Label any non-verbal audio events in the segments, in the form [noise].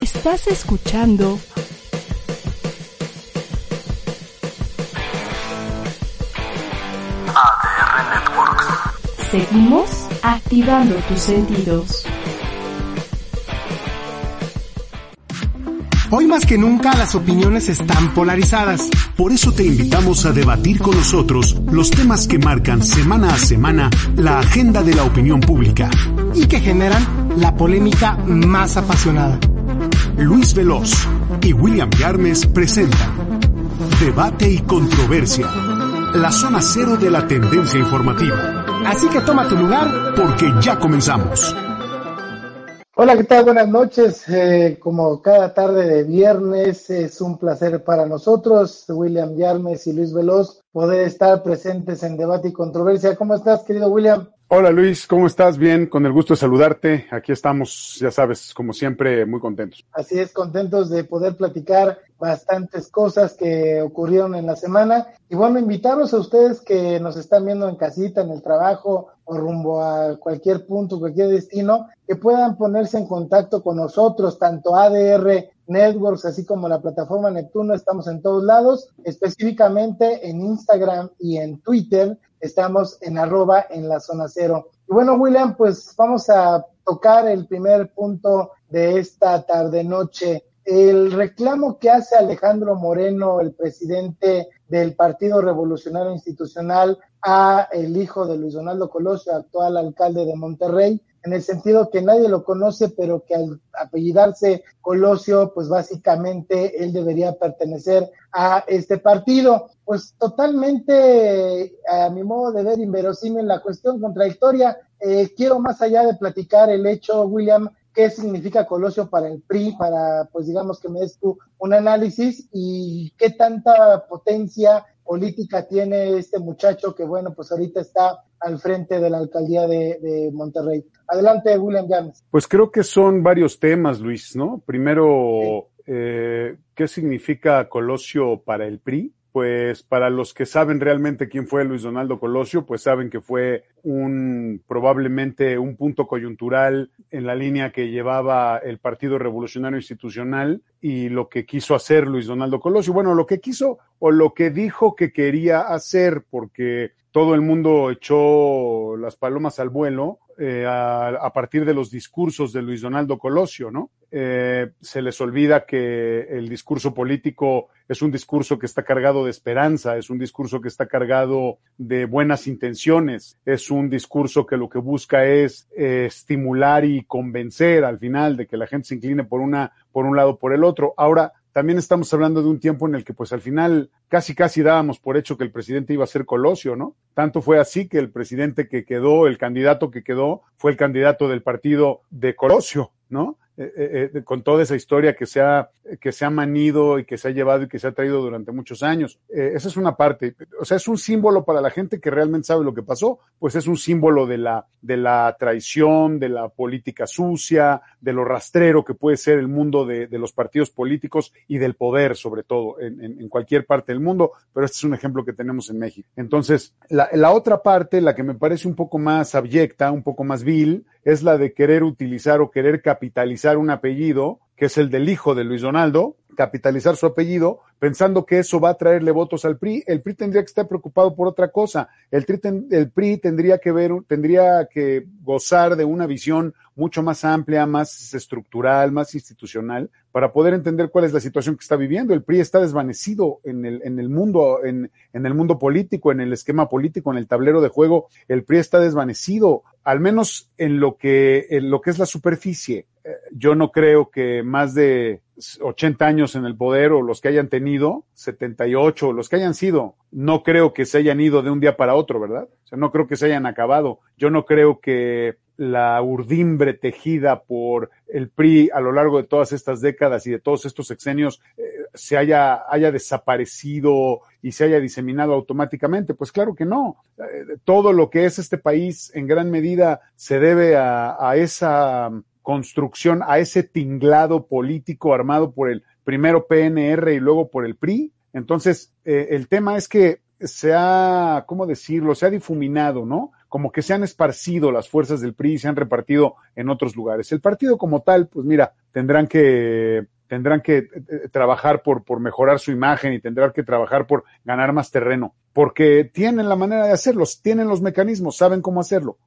Estás escuchando ADR Networks. Seguimos activando tus sentidos. Hoy más que nunca las opiniones están polarizadas. Por eso te invitamos a debatir con nosotros los temas que marcan semana a semana la agenda de la opinión pública y que generan la polémica más apasionada. Luis Veloz y William Yarmes presentan Debate y Controversia, la zona cero de la tendencia informativa. Así que toma tu lugar porque ya comenzamos. Hola, ¿qué tal? Buenas noches. Eh, como cada tarde de viernes, es un placer para nosotros, William Yarmes y Luis Veloz, poder estar presentes en Debate y Controversia. ¿Cómo estás, querido William? Hola Luis, ¿cómo estás? Bien, con el gusto de saludarte. Aquí estamos, ya sabes, como siempre, muy contentos. Así es, contentos de poder platicar bastantes cosas que ocurrieron en la semana. Y bueno, invitarlos a ustedes que nos están viendo en casita, en el trabajo o rumbo a cualquier punto, cualquier destino, que puedan ponerse en contacto con nosotros, tanto ADR Networks, así como la plataforma Neptuno, estamos en todos lados, específicamente en Instagram y en Twitter Estamos en arroba en la zona cero. Y bueno, William, pues vamos a tocar el primer punto de esta tarde-noche. El reclamo que hace Alejandro Moreno, el presidente del Partido Revolucionario Institucional, a el hijo de Luis Donaldo Colosio, actual alcalde de Monterrey, en el sentido que nadie lo conoce, pero que al apellidarse Colosio, pues básicamente él debería pertenecer a este partido. Pues totalmente, a mi modo de ver, inverosímil la cuestión contradictoria. Eh, quiero más allá de platicar el hecho, William, qué significa Colosio para el PRI, para, pues digamos que me des tú un análisis y qué tanta potencia política tiene este muchacho que, bueno, pues ahorita está al frente de la alcaldía de, Monterrey. Adelante, William James. Pues creo que son varios temas, Luis, ¿no? Primero, eh, ¿qué significa Colosio para el PRI? Pues para los que saben realmente quién fue Luis Donaldo Colosio, pues saben que fue un probablemente un punto coyuntural en la línea que llevaba el Partido Revolucionario Institucional y lo que quiso hacer Luis Donaldo Colosio. Bueno, lo que quiso o lo que dijo que quería hacer, porque todo el mundo echó las palomas al vuelo eh, a, partir de los discursos de Luis Donaldo Colosio, ¿no? Eh, se les olvida que el discurso político es un discurso que está cargado de esperanza, es un discurso que está cargado de buenas intenciones, es un discurso que lo que busca es eh, estimular y convencer al final de que la gente se incline por una, por un lado, por el otro. Ahora, también estamos hablando de un tiempo en el que pues al final casi casi dábamos por hecho que el presidente iba a ser Colosio, ¿no? Tanto fue así que el presidente que quedó, el candidato que quedó, fue el candidato del partido de Colosio, ¿no? Eh, eh, eh, con toda esa historia que se, ha, que se ha manido y que se ha llevado y que se ha traído durante muchos años. esa es una parte. O sea, es un símbolo para la gente que realmente sabe lo que pasó, pues es un símbolo de la, de la traición, de la política sucia, de lo rastrero que puede ser el mundo de, de los partidos políticos y del poder, sobre todo, en, en, en, cualquier parte del mundo, pero este es un ejemplo que tenemos en México. Entonces, la, la otra parte, la que me parece un poco más abyecta, un poco más vil, es la de querer utilizar o querer capitalizar un apellido, que es el del hijo de Luis Donaldo, capitalizar su apellido, pensando que eso va a traerle votos al PRI. El PRI tendría que estar preocupado por otra cosa. El, el PRI tendría que ver, tendría que gozar de una visión mucho más amplia, más estructural, más institucional, para poder entender cuál es la situación que está viviendo. El PRI está desvanecido en el, en el mundo, en, en el mundo político, en el esquema político, en el tablero de juego. El PRI está desvanecido, al menos en lo que, en lo que es la superficie. Eh, yo no creo que más de 80 años en el poder o los que hayan tenido, 78, los que hayan sido, no creo que se hayan ido de un día para otro, ¿verdad? O sea, no creo que se hayan acabado. Yo no creo que la urdimbre tejida por el PRI a lo largo de todas estas décadas y de todos estos sexenios eh, se haya, haya desaparecido y se haya diseminado automáticamente. Pues claro que no. Eh, todo lo que es este país en gran medida se debe a, a esa construcción, a ese tinglado político armado por el primero PNR y luego por el PRI. Entonces, eh, el tema es que se ha, ¿cómo decirlo? Se ha difuminado, ¿no? Como que se han esparcido las fuerzas del PRI y se han repartido en otros lugares. El partido como tal, pues mira, tendrán que tendrán que eh, eh, trabajar por, por mejorar su imagen y tendrán que trabajar por ganar más terreno, porque tienen la manera de hacerlo, tienen los mecanismos, saben cómo hacerlo.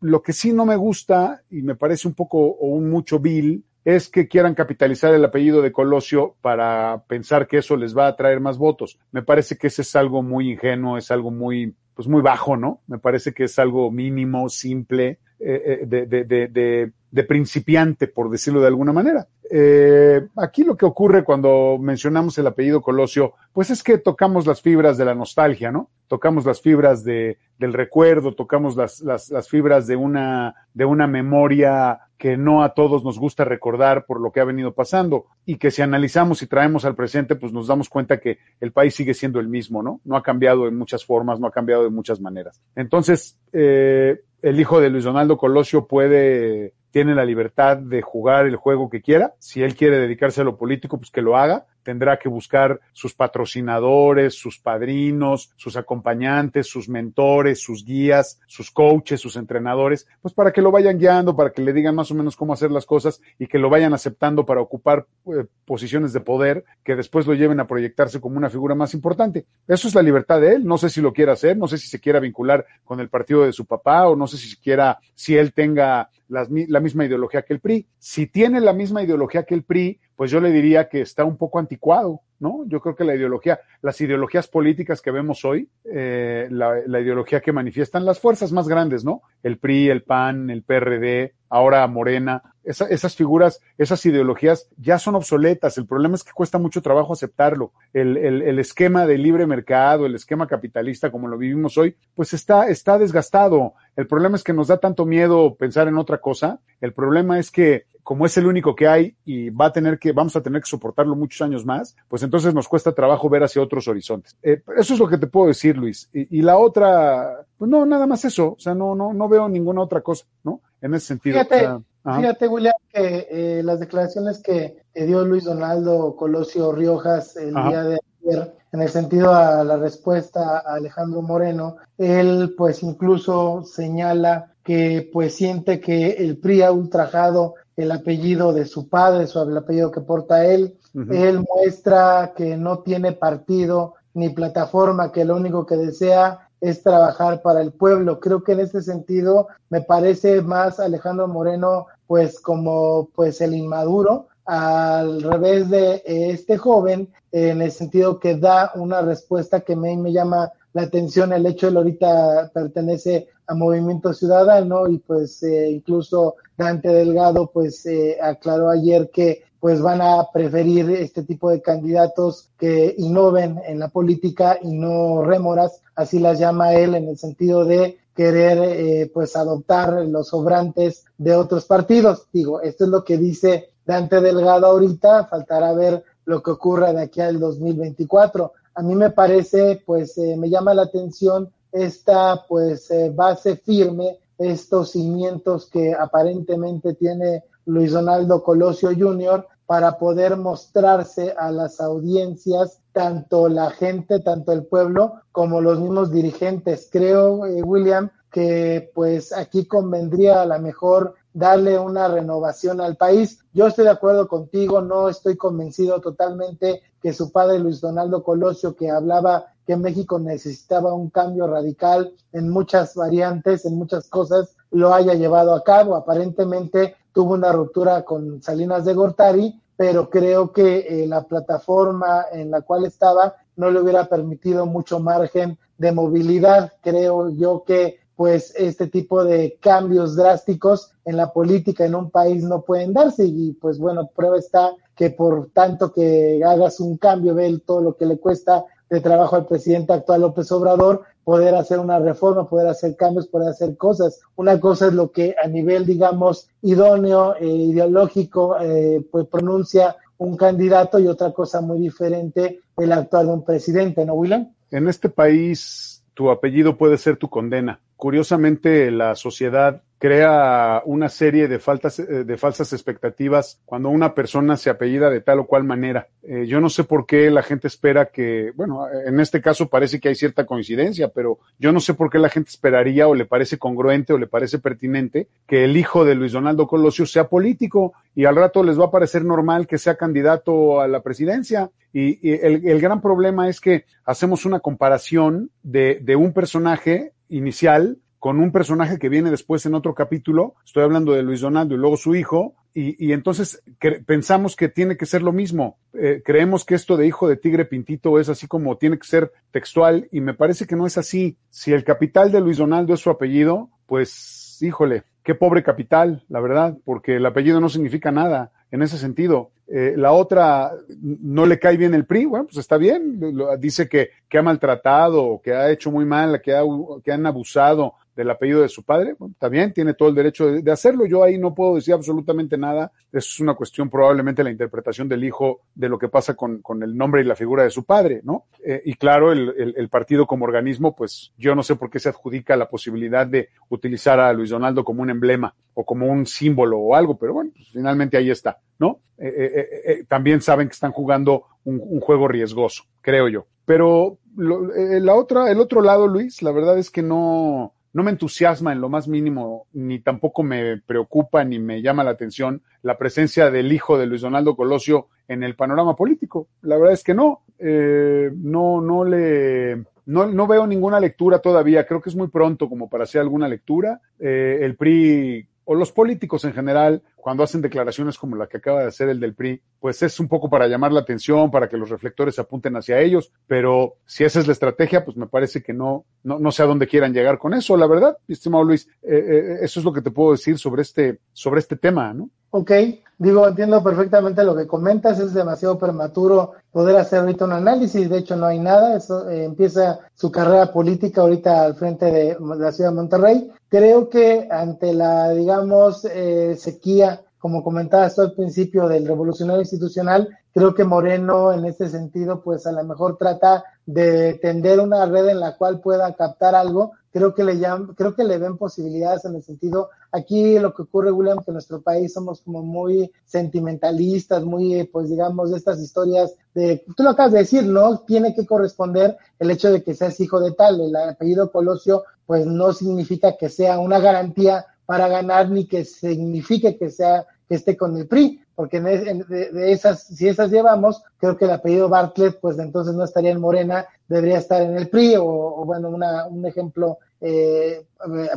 Lo que sí no me gusta y me parece un poco o un mucho vil es que quieran capitalizar el apellido de Colosio para pensar que eso les va a traer más votos. Me parece que ese es algo muy ingenuo, es algo muy, pues muy bajo, ¿no? Me parece que es algo mínimo, simple, eh, de, de, de, de, principiante, por decirlo de alguna manera. Eh, aquí lo que ocurre cuando mencionamos el apellido Colosio, pues es que tocamos las fibras de la nostalgia, ¿no? Tocamos las fibras de, del recuerdo, tocamos las, las, las fibras de una, de una memoria que no a todos nos gusta recordar por lo que ha venido pasando y que si analizamos y traemos al presente, pues nos damos cuenta que el país sigue siendo el mismo, ¿no? No ha cambiado en muchas formas, no ha cambiado de muchas maneras. Entonces, eh, el hijo de Luis Donaldo Colosio puede tiene la libertad de jugar el juego que quiera. Si él quiere dedicarse a lo político, pues que lo haga. Tendrá que buscar sus patrocinadores, sus padrinos, sus acompañantes, sus mentores, sus guías, sus coaches, sus entrenadores, pues para que lo vayan guiando, para que le digan más o menos cómo hacer las cosas y que lo vayan aceptando para ocupar eh, posiciones de poder que después lo lleven a proyectarse como una figura más importante. Eso es la libertad de él. No sé si lo quiera hacer, no sé si se quiera vincular con el partido de su papá o no sé si quiera, si él tenga la misma ideología que el PRI. Si tiene la misma ideología que el PRI, pues yo le diría que está un poco anticuado, ¿no? Yo creo que la ideología, las ideologías políticas que vemos hoy, eh, la, la, ideología que manifiestan las fuerzas más grandes, ¿no? El PRI, el PAN, el PRD, ahora Morena, esa, esas figuras, esas ideologías ya son obsoletas. El problema es que cuesta mucho trabajo aceptarlo. El, el, el, esquema de libre mercado, el esquema capitalista como lo vivimos hoy, pues está, está desgastado. El problema es que nos da tanto miedo pensar en otra cosa. El problema es que como es el único que hay y va a tener que, vamos a tener que soportarlo muchos años más, pues entonces nos cuesta trabajo ver hacia otros horizontes. Eh, eso es lo que te puedo decir, Luis. Y, y, la otra, pues no, nada más eso. O sea, no, no, no veo ninguna otra cosa, ¿no? En ese sentido. Fíjate, o sea, fíjate William, que eh, las declaraciones que, dio Luis Donaldo Colosio Riojas el Ajá. día de ayer, en el sentido a la respuesta a Alejandro Moreno, él pues incluso señala que pues siente que el PRI ha ultrajado el apellido de su padre, su, el apellido que porta él. Uh -huh. Él muestra que no tiene partido ni plataforma, que lo único que desea es trabajar para el pueblo. Creo que en este sentido me parece más Alejandro Moreno pues como pues el inmaduro al revés de este joven en el sentido que da una respuesta que me, me llama la atención el hecho de él ahorita pertenece a Movimiento Ciudadano y pues eh, incluso Dante Delgado pues eh, aclaró ayer que pues van a preferir este tipo de candidatos que innoven en la política y no rémoras, así las llama él en el sentido de querer eh, pues adoptar los sobrantes de otros partidos. Digo, esto es lo que dice Dante Delgado ahorita, faltará ver lo que ocurra de aquí al 2024. A mí me parece, pues eh, me llama la atención esta pues eh, base firme, estos cimientos que aparentemente tiene Luis Donaldo Colosio Jr. para poder mostrarse a las audiencias, tanto la gente, tanto el pueblo, como los mismos dirigentes. Creo, eh, William, que pues aquí convendría a lo mejor darle una renovación al país. Yo estoy de acuerdo contigo, no estoy convencido totalmente que su padre Luis Donaldo Colosio, que hablaba que México necesitaba un cambio radical en muchas variantes, en muchas cosas, lo haya llevado a cabo. Aparentemente tuvo una ruptura con Salinas de Gortari, pero creo que eh, la plataforma en la cual estaba no le hubiera permitido mucho margen de movilidad. Creo yo que pues este tipo de cambios drásticos en la política en un país no pueden darse y pues bueno, prueba está que por tanto que hagas un cambio, ve todo lo que le cuesta de trabajo al presidente actual López Obrador, poder hacer una reforma, poder hacer cambios, poder hacer cosas. Una cosa es lo que a nivel, digamos, idóneo, eh, ideológico, eh, pues pronuncia un candidato y otra cosa muy diferente el actuar de un presidente, ¿no, William? En este país tu apellido puede ser tu condena. Curiosamente, la sociedad crea una serie de, faltas, eh, de falsas expectativas cuando una persona se apellida de tal o cual manera. Eh, yo no sé por qué la gente espera que, bueno, en este caso parece que hay cierta coincidencia, pero yo no sé por qué la gente esperaría o le parece congruente o le parece pertinente que el hijo de Luis Donaldo Colosio sea político y al rato les va a parecer normal que sea candidato a la presidencia. Y, el, el, gran problema es que hacemos una comparación de, de un personaje inicial con un personaje que viene después en otro capítulo, estoy hablando de Luis Donaldo y luego su hijo, y, y entonces pensamos que tiene que ser lo mismo. Eh, creemos que esto de hijo de tigre pintito es así como tiene que ser textual, y me parece que no es así. Si el capital de Luis Donaldo es su apellido, pues híjole, qué pobre capital, la verdad, porque el apellido no significa nada en ese sentido. Eh, la otra no le cae bien el PRI, bueno, pues está bien, dice que, que ha maltratado, que ha hecho muy mal, que, ha, que han abusado del apellido de su padre, bueno, está bien, tiene todo el derecho de, hacerlo. Yo ahí no puedo decir absolutamente nada. Eso es una cuestión probablemente la interpretación del hijo de lo que pasa con, con el nombre y la figura de su padre, ¿no? Eh, y claro, el, el, el, partido como organismo, pues yo no sé por qué se adjudica la posibilidad de utilizar a Luis Donaldo como un emblema o como un símbolo o algo, pero bueno, pues finalmente ahí está, ¿no? Eh, eh, eh también saben que están jugando un, juego riesgoso, creo yo. Pero la otra, el otro lado, Luis, la verdad es que no, no me entusiasma en lo más mínimo, ni tampoco me preocupa ni me llama la atención la presencia del hijo de Luis Donaldo Colosio en el panorama político. La verdad es que no, no, no le, no, no, veo ninguna lectura todavía. Creo que es muy pronto como para hacer alguna lectura. El PRI o los políticos en general, cuando hacen declaraciones como la que acaba de hacer el del PRI, pues es un poco para llamar la atención, para que los reflectores se apunten hacia ellos, pero si esa es la estrategia, pues me parece que no, no, no sé a dónde quieran llegar con eso, la verdad, estimado Luis, eh, eh, eso es lo que te puedo decir sobre este, sobre este tema, ¿no? Ok, digo, entiendo perfectamente lo que comentas, es demasiado prematuro poder hacer ahorita un análisis, de hecho no hay nada, eso eh, empieza su carrera política ahorita al frente de la ciudad de Monterrey. Creo que ante la, digamos, eh, sequía, como comentabas al principio del revolucionario institucional, creo que Moreno en este sentido, pues a lo mejor trata de tender una red en la cual pueda captar algo, creo que le llaman, creo que le ven posibilidades en el sentido, aquí lo que ocurre, William, que en nuestro país somos como muy sentimentalistas, muy, pues digamos, de estas historias de, tú lo acabas de decir, ¿no? Tiene que corresponder el hecho de que seas hijo de tal, el apellido Colosio, pues no significa que sea una garantía para ganar ni que signifique que sea que esté con el PRI porque de, de, esas, si esas llevamos, creo que el apellido Bartlett, pues entonces no estaría en Morena, debería estar en el PRI, o, o bueno, una, un ejemplo eh,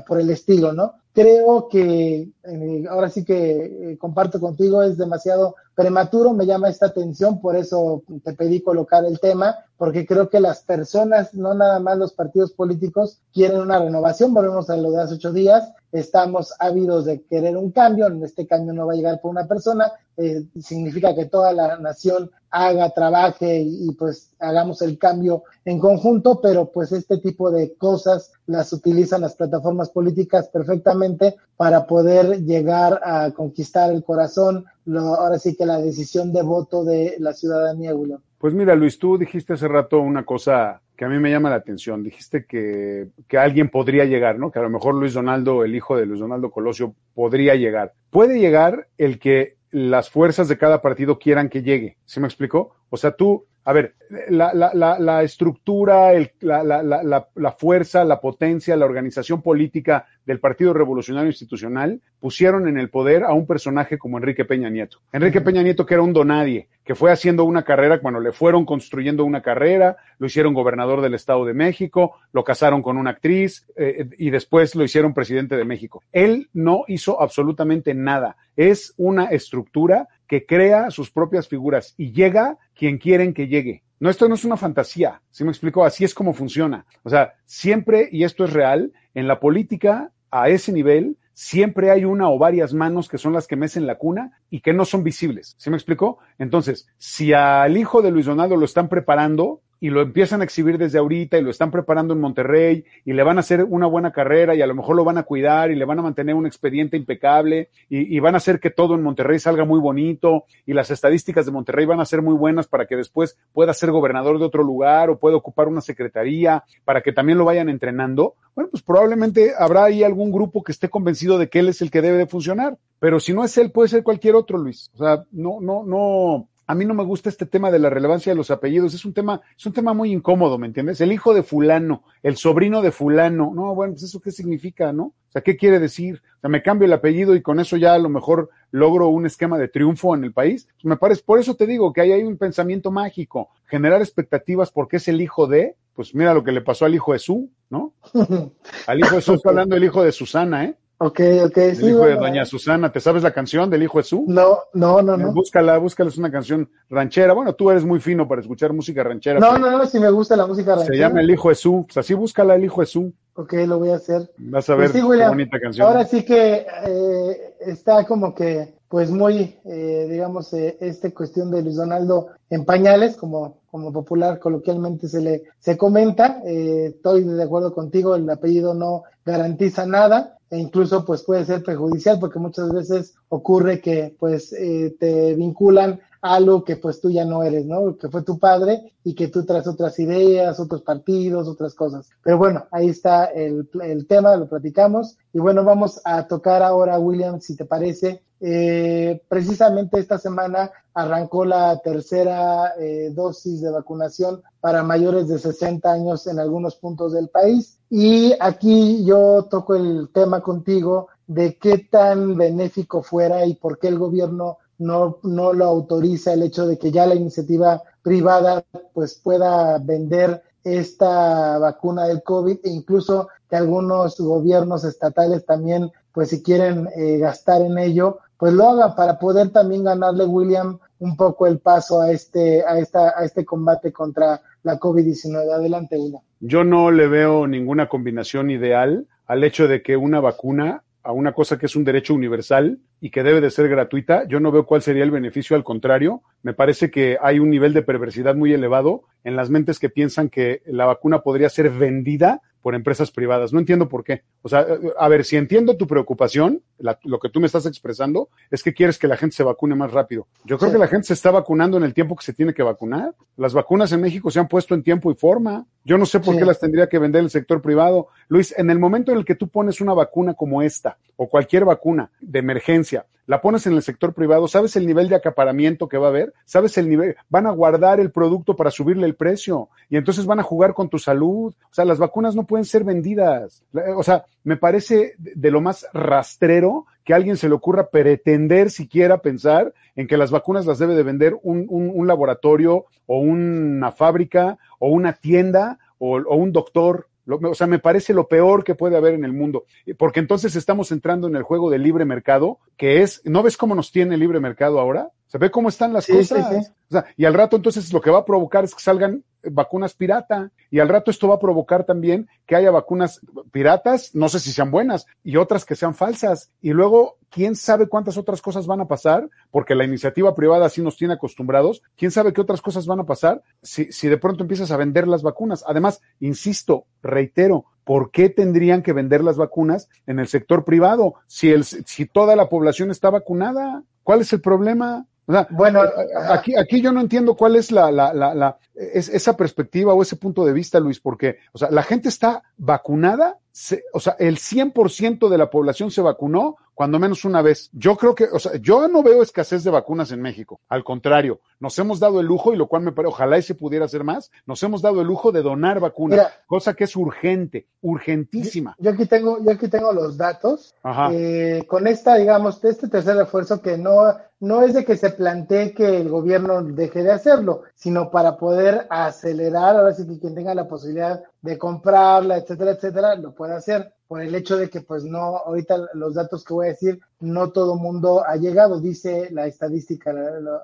por el estilo, ¿no? Creo que eh, ahora sí que eh, comparto contigo, es demasiado prematuro, me llama esta atención, por eso te pedí colocar el tema, porque creo que las personas, no nada más los partidos políticos, quieren una renovación, volvemos a lo de hace ocho días, estamos ávidos de querer un cambio, este cambio no va a llegar por una persona, eh, significa que toda la nación haga, trabaje y, y, pues hagamos el cambio en conjunto, pero pues este tipo de cosas las utilizan las plataformas políticas perfectamente para poder llegar a conquistar el corazón, lo, ahora sí que la decisión de voto de la ciudadanía, William. Pues mira, Luis, tú dijiste hace rato una cosa que a mí me llama la atención. Dijiste que, que alguien podría llegar, ¿no? Que a lo mejor Luis Donaldo, el hijo de Luis Donaldo Colosio, podría llegar. Puede llegar el que las fuerzas de cada partido quieran que llegue. ¿Sí me explicó? O sea, tú, a ver, la, la, la, la estructura, el, la, la, fuerza, la potencia, la organización política del Partido Revolucionario Institucional pusieron en el poder a un personaje como Enrique Peña Nieto. Enrique Peña Nieto, que era un donadie, que fue haciendo una carrera cuando le fueron construyendo una carrera, lo hicieron gobernador del Estado de México, lo casaron con una actriz eh, y después lo hicieron presidente de México. Él no hizo absolutamente nada. Es una estructura que crea sus propias figuras y llega quien quieren que llegue. No, esto no es una fantasía, ¿sí me explico? Así es como funciona. O sea, siempre, y esto es real, en la política, a ese nivel, siempre hay una o varias manos que son las que mecen la cuna y que no son visibles. ¿Sí me explicó? Entonces, si al hijo de Luis Donaldo lo están preparando, y lo empiezan a exhibir desde ahorita y lo están preparando en Monterrey y le van a hacer una buena carrera y a lo mejor lo van a cuidar y le van a mantener un expediente impecable y, van a hacer que todo en Monterrey salga muy bonito y las estadísticas de Monterrey van a ser muy buenas para que después pueda ser gobernador de otro lugar o pueda ocupar una secretaría para que también lo vayan entrenando, bueno, pues probablemente habrá ahí algún grupo que esté convencido de que él es el que debe de funcionar. Pero si no es él, puede ser cualquier otro, Luis. O sea, no, no, no, a mí no me gusta este tema de la relevancia de los apellidos, es un tema, es un tema muy incómodo, ¿me entiendes? El hijo de fulano, el sobrino de fulano, no, bueno, pues eso qué significa, ¿no? O sea, ¿qué quiere decir? O sea, me cambio el apellido y con eso ya a lo mejor logro un esquema de triunfo en el país. Pues me parece, por eso te digo que ahí hay un pensamiento mágico, generar expectativas porque es el hijo de, pues mira lo que le pasó al hijo de Su, ¿no? [laughs] Al hijo de Su, hablando del hijo de Susana, ¿eh? Ok, ok. El sí, hijo de Doña Susana, ¿te sabes la canción del hijo de Su? No, no, no, no. Búscala, búscala, es una canción ranchera. Bueno, tú eres muy fino para escuchar música ranchera. No, no, no, si me gusta la música Se ranchera. llama El Hijo de Su. Pues así búscala, El Hijo de Su. Ok, lo voy a hacer. Vas a ver Pues sí, qué William, bonita canción. Ahora sí que eh, está como que, pues muy, eh, digamos, eh, esta cuestión de Luis Donaldo en pañales, como, como popular coloquialmente se le se comenta. Eh, estoy de acuerdo contigo, el apellido no garantiza nada e incluso pues puede ser perjudicial porque muchas veces ocurre que pues eh, te vinculan a algo que pues tú ya no eres, ¿no? Que fue tu padre y que tú traes otras ideas, otros partidos, otras cosas. Pero bueno, ahí está el, el tema, lo platicamos. Y bueno, vamos a tocar ahora, William, si te parece. Eh, precisamente esta semana arrancó la tercera eh, dosis de vacunación para mayores de 60 años en algunos puntos del país. Y aquí yo toco el tema contigo de qué tan benéfico fuera y por qué el gobierno no, no lo autoriza el hecho de que ya la iniciativa privada pues pueda vender esta vacuna del COVID e incluso que algunos gobiernos estatales también pues si quieren eh, gastar en ello pues lo hagan para poder también ganarle William un poco el paso a este a esta a este combate contra la COVID-19 adelante William. Yo no le veo ninguna combinación ideal al hecho de que una vacuna a una cosa que es un derecho universal y que debe de ser gratuita, yo no veo cuál sería el beneficio, al contrario, me parece que hay un nivel de perversidad muy elevado en las mentes que piensan que la vacuna podría ser vendida por empresas privadas. No entiendo por qué. O sea, a ver, si entiendo tu preocupación, la, lo que tú me estás expresando es que quieres que la gente se vacune más rápido. Yo creo Sí. que la gente se está vacunando en el tiempo que se tiene que vacunar. Las vacunas en México se han puesto en tiempo y forma. Yo no sé por Sí. qué las tendría que vender el sector privado. Luis, en el momento en el que tú pones una vacuna como esta o cualquier vacuna de emergencia, la pones en el sector privado, ¿sabes el nivel de acaparamiento que va a haber? ¿Sabes el nivel? Van a guardar el producto para subirle el precio y entonces van a jugar con tu salud. O sea, las vacunas no pueden ser vendidas. La- O sea, me parece de lo más rastrero que a alguien se le ocurra pretender siquiera pensar en que las vacunas las debe de vender un, un- laboratorio o una fábrica o una tienda o, o un doctor. O sea, me parece lo peor que puede haber en el mundo, porque entonces estamos entrando en el juego del libre mercado, que es, ¿no ves cómo nos tiene el libre mercado ahora? ¿Se ve cómo están las Sí, cosas? sí, sí. O sea, y al rato entonces lo que va a provocar es que salgan vacunas pirata y al rato esto va a provocar también que haya vacunas piratas, no sé si sean buenas, y otras que sean falsas. Y luego, quién sabe cuántas otras cosas van a pasar, porque la iniciativa privada así nos tiene acostumbrados, quién sabe qué otras cosas van a pasar si, si de pronto empiezas a vender las vacunas. Además, insisto, reitero, ¿por qué tendrían que vender las vacunas en el sector privado si, el, si toda la población está vacunada? ¿Cuál es el problema? O sea, Bueno, eh, aquí, aquí yo no entiendo cuál es la, la, la, la es, esa perspectiva o ese punto de vista, Luis, porque, o sea, la gente está vacunada, se, o sea, el 100% de la población se vacunó cuando menos una vez. Yo creo que, o sea, yo no veo escasez de vacunas en México. Al contrario, nos hemos dado el lujo, y lo cual me parece, ojalá y se pudiera hacer más, nos hemos dado el lujo de donar vacunas, Mira. cosa que es urgente, urgentísima. yo aquí tengo yo aquí tengo los datos. Eh, con esta, digamos, este tercer refuerzo que no, no es de que se plantee que el gobierno deje de hacerlo, sino para poder acelerar, ahora sí que quien tenga la posibilidad de comprarla, etcétera, etcétera, lo puede hacer por el hecho de que pues no, ahorita los datos que voy a decir, no todo mundo ha llegado, dice la estadística,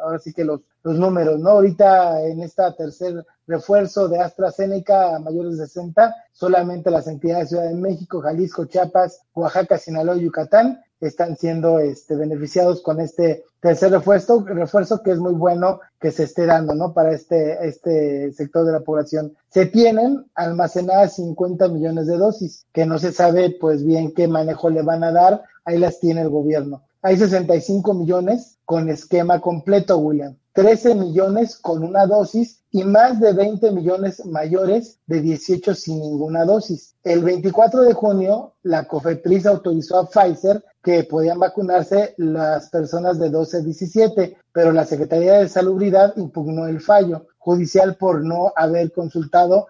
ahora sí que los, los números, ¿no? Ahorita en esta tercer refuerzo de AstraZeneca a mayores de 60, solamente las entidades de Ciudad de México, Jalisco, Chiapas, Oaxaca, Sinaloa y Yucatán están siendo este, beneficiados con este tercer refuerzo, refuerzo que es muy bueno que se esté dando, ¿no? Para este, este sector de la población. Se tienen almacenadas 50 millones de dosis, que no se sabe pues bien qué manejo le van a dar, ahí las tiene el gobierno. Hay 65 millones con esquema completo, William. 13 millones con una dosis y más de 20 millones mayores de 18 sin ninguna dosis. El 24 de junio, la COFEPRIS autorizó a Pfizer que podían vacunarse las personas de 12 a 17, pero la Secretaría de Salubridad impugnó el fallo judicial por no haber consultado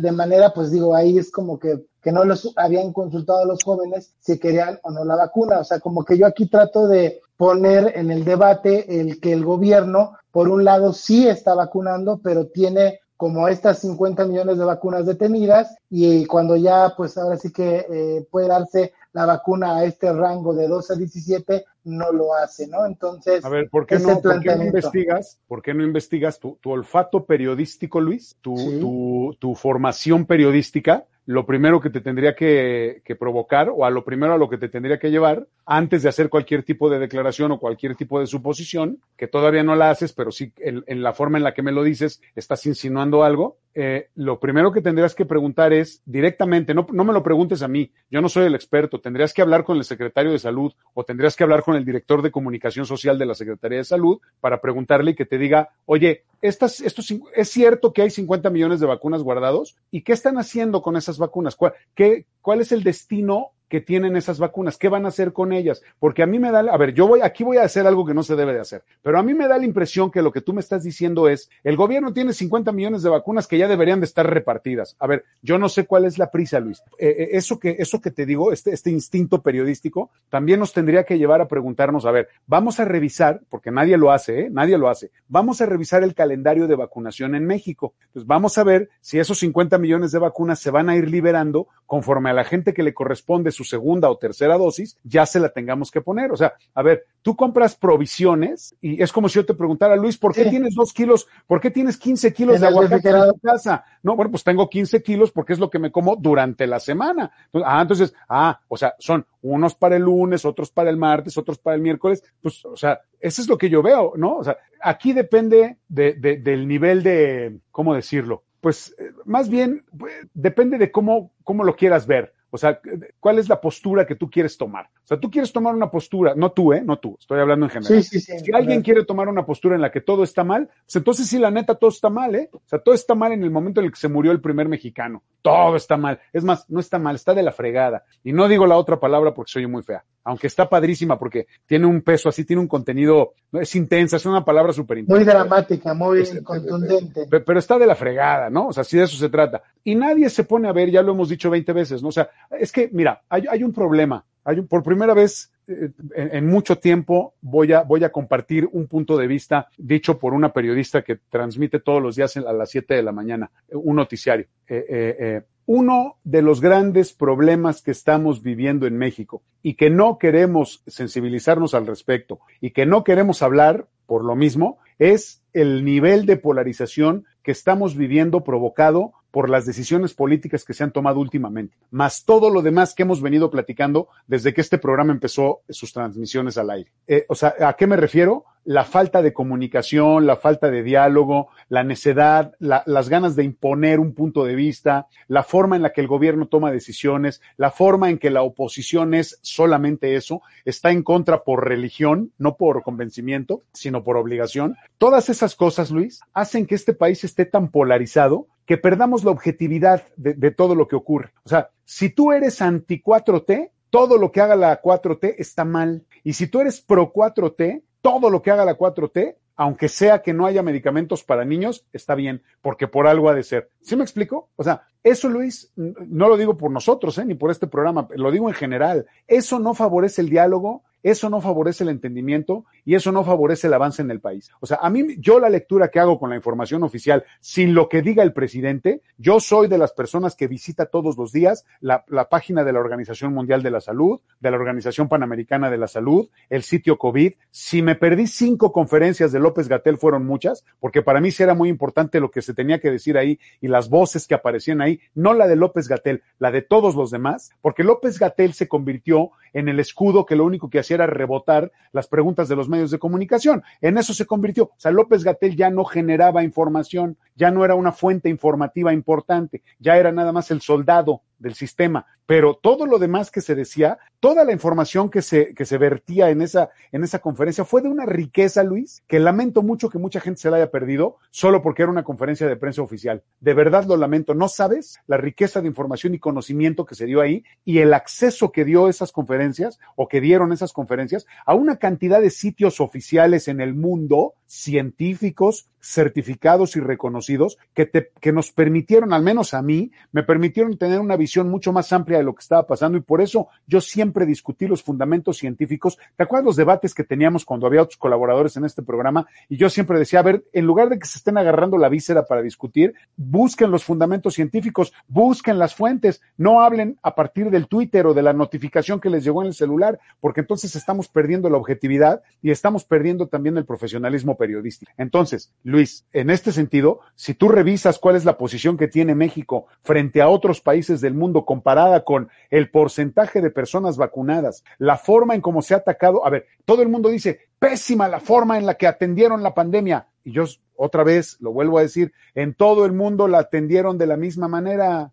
de manera, pues digo, ahí es como que, que no los habían consultado a los jóvenes si querían o no la vacuna. O sea, como que yo aquí trato de poner en el debate el que el gobierno, por un lado, sí está vacunando, pero tiene como estas 50 millones de vacunas detenidas y cuando ya, pues ahora sí que eh, puede darse la vacuna a este rango de 12 a 17, no lo hace, ¿no? Entonces, a ver, ¿por qué, no, ¿por qué no, investigas? ¿Por qué no investigas tu, tu olfato periodístico, Luis? Tu, sí. tu, tu formación periodística lo primero que te tendría que, que, provocar o a lo primero a lo que te tendría que llevar antes de hacer cualquier tipo de declaración o cualquier tipo de suposición, que todavía no la haces, pero sí en, en la forma en la que me lo dices estás insinuando algo, eh, lo primero que tendrías que preguntar es directamente, no, no me lo preguntes a mí, yo no soy el experto, tendrías que hablar con el secretario de salud o tendrías que hablar con el director de comunicación social de la Secretaría de Salud para preguntarle y que te diga, oye, estas, estos, ¿es cierto que hay 50 millones de vacunas guardados? ¿Y qué están haciendo con esas vacunas? ¿Cuál, qué, cuál es el destino que tienen esas vacunas, qué van a hacer con ellas, porque a mí me da, a ver, yo voy, aquí voy a hacer algo que no se debe de hacer, pero a mí me da la impresión que lo que tú me estás diciendo es, el gobierno tiene 50 millones de vacunas que ya deberían de estar repartidas. A ver, yo no sé cuál es la prisa, Luis. Eh, eso que, eso que te digo, este, este instinto periodístico, también nos tendría que llevar a preguntarnos, a ver, vamos a revisar, porque nadie lo hace, ¿eh? nadie lo hace, vamos a revisar el calendario de vacunación en México. Entonces, vamos a ver si esos 50 millones de vacunas se van a ir liberando conforme a la gente que le corresponde su segunda o tercera dosis, ya se la tengamos que poner. O sea, a ver, tú compras provisiones y es como si yo te preguntara, Luis, ¿por qué sí. tienes dos kilos? ¿Por qué tienes 15 kilos de aguacate en tu casa? No, bueno, pues tengo 15 kilos porque es lo que me como durante la semana. Entonces, ah, entonces, ah, o sea, son unos para el lunes, otros para el martes, otros para el miércoles. Pues, o sea, eso es lo que yo veo, ¿no? O sea, aquí depende de, de, del nivel de, ¿cómo decirlo? Pues más bien pues, depende de cómo, cómo lo quieras ver. O sea, ¿cuál es la postura que tú quieres tomar? O sea, tú quieres tomar una postura, no tú, ¿eh? No tú, estoy hablando en general. Sí, sí, sí, si alguien quiere tomar una postura en la que todo está mal, pues entonces sí, la neta, todo está mal, ¿eh? O sea, todo está mal en el momento en el que se murió el primer mexicano. Todo está mal. Es más, no está mal, está de la fregada. Y no digo la otra palabra porque soy muy fea. Aunque está padrísima porque tiene un peso así, tiene un contenido, es intensa, es una palabra súper intensa. Muy dramática, muy es, contundente. Pero, pero está de la fregada, ¿no? O sea, sí de eso se trata. Y nadie se pone a ver, ya lo hemos dicho 20 veces, ¿no? O sea, es que, mira, hay, un problema. Por primera vez eh, en, mucho tiempo voy a, voy a compartir un punto de vista dicho por una periodista que transmite todos los días a las 7 de la mañana, un noticiario. Eh, eh, uno de los grandes problemas que estamos viviendo en México y que no queremos sensibilizarnos al respecto y que no queremos hablar por lo mismo es el nivel de polarización que estamos viviendo provocado por las decisiones políticas que se han tomado últimamente, más todo lo demás que hemos venido platicando desde que este programa empezó sus transmisiones al aire. Eh, o sea, ¿a qué me refiero? La falta de comunicación, la falta de diálogo, la necedad, la, las ganas de imponer un punto de vista, la forma en la que el gobierno toma decisiones, la forma en que la oposición es solamente eso, está en contra por religión, no por convencimiento, sino por obligación. Todas esas cosas, Luis, hacen que este país esté tan polarizado que perdamos la objetividad de, todo lo que ocurre. O sea, si tú eres anti 4T, todo lo que haga la 4T está mal. Y si tú eres pro 4T, todo lo que haga la 4T, aunque sea que no haya medicamentos para niños, está bien, porque por algo ha de ser. ¿Sí me explico? O sea, eso, Luis, no lo digo por nosotros, ¿eh? ni por este programa, lo digo en general. Eso no favorece el diálogo, eso no favorece el entendimiento y eso no favorece el avance en el país. O sea, a mí, yo la lectura que hago con la información oficial, sin lo que diga el presidente, yo soy de las personas que visita todos los días la, la página de la Organización Mundial de la Salud, de la Organización Panamericana de la Salud, el sitio COVID. Si me perdí cinco conferencias de López Gatel, fueron muchas, porque para mí sí era muy importante lo que se tenía que decir ahí y las voces que aparecían ahí, no la de López Gatel, la de todos los demás, porque López Gatel se convirtió en el escudo que lo único que era rebotar las preguntas de los medios de comunicación. En eso se convirtió. O sea, López Gatel ya no generaba información, ya no era una fuente informativa importante, ya era nada más el soldado del sistema, pero todo lo demás que se decía, toda la información que se, que se vertía en esa, en esa conferencia fue de una riqueza, Luis, que lamento mucho que mucha gente se la haya perdido solo porque era una conferencia de prensa oficial. De verdad lo lamento. No sabes la riqueza de información y conocimiento que se dio ahí y el acceso que dio esas conferencias o que dieron esas conferencias a una cantidad de sitios oficiales en el mundo, científicos, certificados y reconocidos, que, te, que nos permitieron, al menos a mí, me permitieron tener una visión mucho más amplia de lo que estaba pasando y por eso yo siempre discutí los fundamentos científicos. ¿Te acuerdas los debates que teníamos cuando había otros colaboradores en este programa? Y yo siempre decía, a ver, en lugar de que se estén agarrando la víscera para discutir, busquen los fundamentos científicos, busquen las fuentes, no hablen a partir del Twitter o de la notificación que les llegó en el celular, porque entonces estamos perdiendo la objetividad y estamos perdiendo también el profesionalismo periodístico. Entonces, Luis, en este sentido, si tú revisas cuál es la posición que tiene México frente a otros países del mundo comparada con el porcentaje de personas vacunadas, la forma en cómo se ha atacado, a ver, todo el mundo dice, pésima la forma en la que atendieron la pandemia. Y yo otra vez lo vuelvo a decir, en todo el mundo la atendieron de la misma manera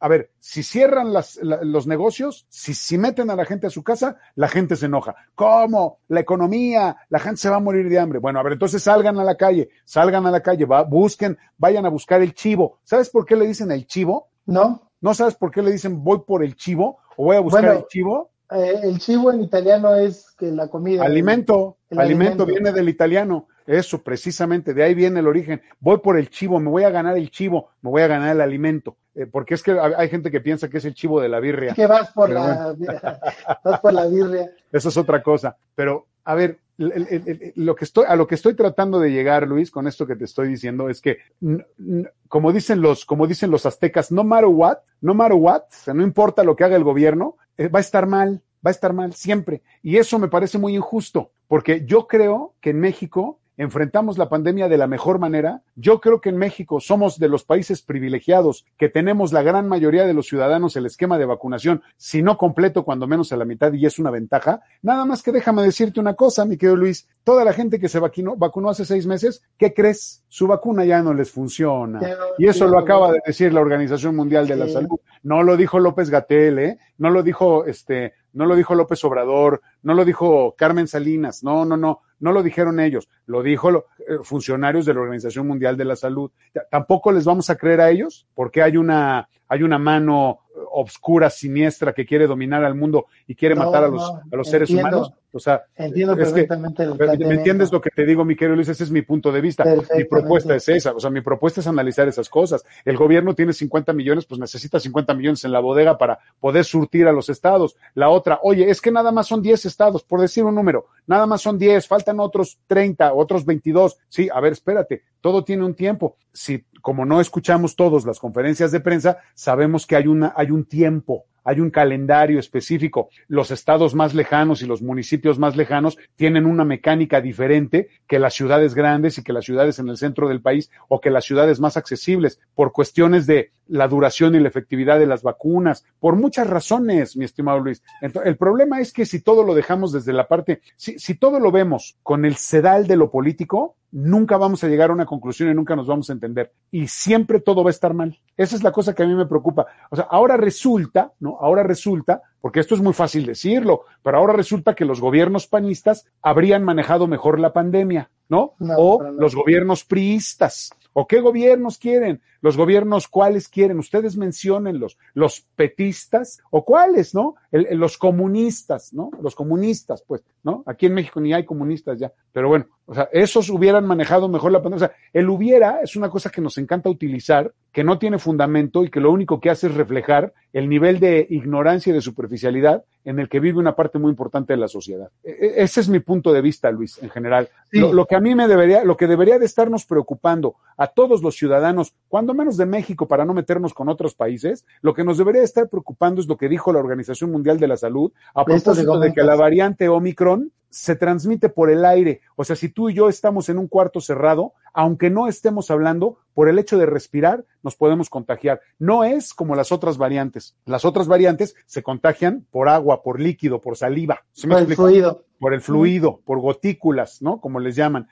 a ver, si cierran las, la, los negocios, si, si meten a la gente a su casa, la gente se enoja. ¿Cómo? La economía, la gente se va a morir de hambre. Bueno, a ver, entonces salgan a la calle, salgan a la calle, va, busquen, vayan a buscar el chivo. ¿Sabes por qué le dicen el chivo? No. ¿No sabes por qué le dicen voy por el chivo o voy a buscar Bueno, el chivo? Eh, el chivo en italiano es que la comida. Alimento, El alimento alimento. viene del italiano. Eso, precisamente, de ahí viene el origen. Voy por el chivo, me voy a ganar el chivo, me voy a ganar el alimento. Eh, porque es que hay gente que piensa que es el chivo de la birria. Es que vas por Pero la, vas por la birria. [laughs] Eso es otra cosa. Pero, a ver, lo que estoy, a lo que estoy tratando de llegar, Luis, con esto que te estoy diciendo, es que, como dicen los, como dicen los aztecas, no matter what, no matter what, o sea, no importa lo que haga el gobierno, eh, va a estar mal, va a estar mal siempre. Y eso me parece muy injusto, porque yo creo que en México enfrentamos la pandemia de la mejor manera. Yo creo que en México somos de los países privilegiados que tenemos la gran mayoría de los ciudadanos el esquema de vacunación, si no completo, cuando menos a la mitad, y es una ventaja. Nada más que déjame decirte una cosa, mi querido Luis. Toda la gente que se vacunó, vacunó hace seis meses, ¿qué crees? Su vacuna ya no les funciona. Y eso lo acaba de decir la Organización Mundial de la. Salud. No lo dijo López Gatel, ¿eh? No lo dijo este, no lo dijo López Obrador, no lo dijo Carmen Salinas, no, no, no, no lo dijeron ellos, lo dijo lo- eh, funcionarios de la Organización Mundial de la Salud. Tampoco les vamos a creer a ellos, porque hay una, hay una mano obscura, siniestra que quiere dominar al mundo y quiere No, matar a los, no, a los seres entiendo. humanos. O sea, Entiendo es que- perfectamente el ¿Me entiendes lo que te digo, mi querido Luis? Ese es mi punto de vista. Mi Perfectamente. propuesta es esa. O sea, mi propuesta es analizar esas cosas. El gobierno tiene 50 millones, pues necesita 50 millones en la bodega para poder surtir a los estados. La otra, oye, es que nada más son 10 estados, por decir un número. Nada más son 10, faltan otros 30, otros 22. Sí, a ver, espérate. Todo tiene un tiempo. Si, como no escuchamos todos las conferencias de prensa, sabemos que hay una, hay un tiempo hay un calendario específico. Los estados más lejanos y los municipios más lejanos tienen una mecánica diferente que las ciudades grandes y que las ciudades en el centro del país o que las ciudades más accesibles por cuestiones de la duración y la efectividad de las vacunas, por muchas razones, mi estimado Luis. El problema es que si todo lo dejamos desde la parte, si, si todo lo vemos con el sedal de lo político, nunca vamos a llegar a una conclusión y nunca nos vamos a entender. Y siempre todo va a estar mal. Esa es la cosa que a mí me preocupa. O sea, ahora resulta, ¿no? Ahora resulta, porque esto es muy fácil decirlo, pero ahora resulta que los gobiernos panistas habrían manejado mejor la pandemia, ¿no? No, o los gobiernos priistas. ¿O qué gobiernos quieren? ¿Los gobiernos cuáles quieren? Ustedes menciónenlos. ¿Los petistas? ¿O cuáles, no? El- el- los comunistas, ¿no? Los comunistas, pues, ¿no? Aquí en México ni hay comunistas ya. Pero bueno, o sea, esos hubieran manejado mejor la pandemia. O sea, el hubiera es una cosa que nos encanta utilizar, que no tiene fundamento y que lo único que hace es reflejar el nivel de ignorancia y de superficialidad en el que vive una parte muy importante de la sociedad. E, e, ese es mi punto de vista, Luis, en general. Lo, que a mí me debería, lo que debería de estarnos preocupando a todos los ciudadanos, cuando menos de México, para no meternos con otros países, lo que nos debería estar preocupando es lo que dijo la Organización Mundial de la Salud a propósito de que la variante Omicron se transmite por el aire. O sea, si tú y yo estamos en un cuarto cerrado, aunque no estemos hablando, por el hecho de respirar, nos podemos contagiar. No es como las otras variantes. Las otras variantes se contagian por agua, por líquido, por saliva. por el fluido. Por el fluido, por gotículas, ¿no? Como les llaman.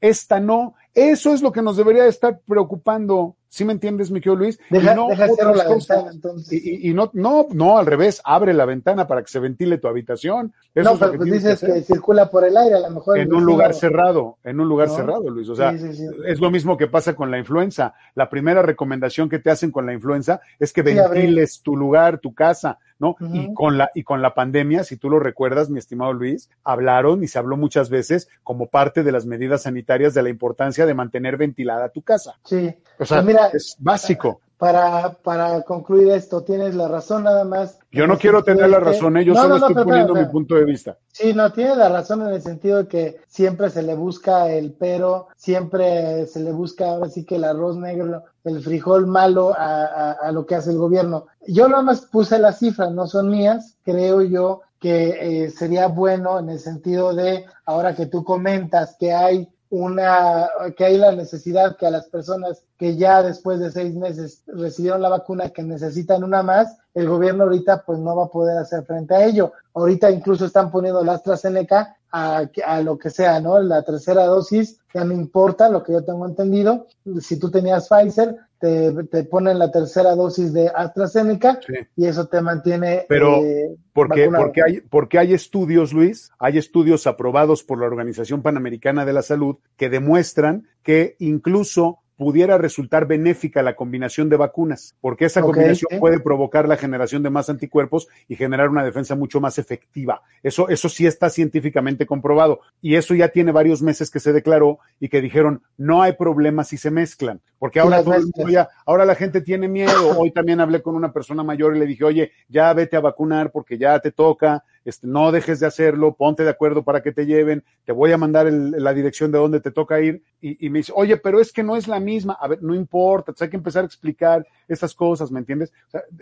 esta no. Eso es lo que nos debería estar preocupando. ¿Sí me entiendes, mi querido Luis? Deja, y no deja la ventana, entonces. Y, no, no, no, al revés, abre la ventana para que se ventile tu habitación. no, pero pues dices que, circula por el aire, a lo mejor. En un lugar cerrado, en un lugar cerrado, Luis. O sea, es lo mismo que pasa con la influenza. La primera recomendación que te hacen con la influenza es que ventiles tu lugar, tu casa, ¿no? Y con la, y con la pandemia, si tú lo recuerdas, mi estimado Luis, hablaron y se habló muchas veces como parte de las medidas sanitarias de la importancia de mantener ventilada tu casa. Sí. O sea, pues mira, es básico. Para, para concluir esto, tienes la razón nada más. Yo no quiero tener la razón, ¿eh? yo solo estoy poniendo mi punto de vista. Sí, no, tienes la razón en el sentido de que siempre se le busca el pero, siempre se le busca ahora sí que el arroz negro, el frijol malo a, a, lo que hace el gobierno. Yo nada más puse las cifras, no son mías, creo yo que eh, sería bueno en el sentido de, ahora que tú comentas que hay una, que hay la necesidad que a las personas que ya después de seis meses recibieron la vacuna que necesitan una más, el gobierno ahorita pues no va a poder hacer frente a ello. Ahorita incluso están poniendo la AstraZeneca a, a lo que sea, ¿no? La tercera dosis ya no importa, lo que yo tengo entendido. Si tú tenías Pfizer, te, te ponen la tercera dosis de AstraZeneca y eso te mantiene. Pero, eh, porque, porque, hay, porque hay estudios, Luis, hay estudios aprobados por la Organización Panamericana de la Salud que demuestran que incluso pudiera resultar benéfica la combinación de vacunas, porque esa combinación puede provocar la generación de más anticuerpos y generar una defensa mucho más efectiva. Eso, eso sí está científicamente comprobado. Y eso ya tiene varios meses que se declaró y que dijeron, no hay problema si se mezclan, porque ahora todo el mundo ya, ahora la gente tiene miedo. Hoy también hablé con una persona mayor y le dije, oye, ya vete a vacunar porque ya te toca, este, no dejes de hacerlo, ponte de acuerdo para que te lleven, te voy a mandar la dirección de dónde te toca ir. Y, me dice, oye, pero es que no es la misma. A ver, no importa, hay que empezar a explicar estas cosas, ¿me entiendes?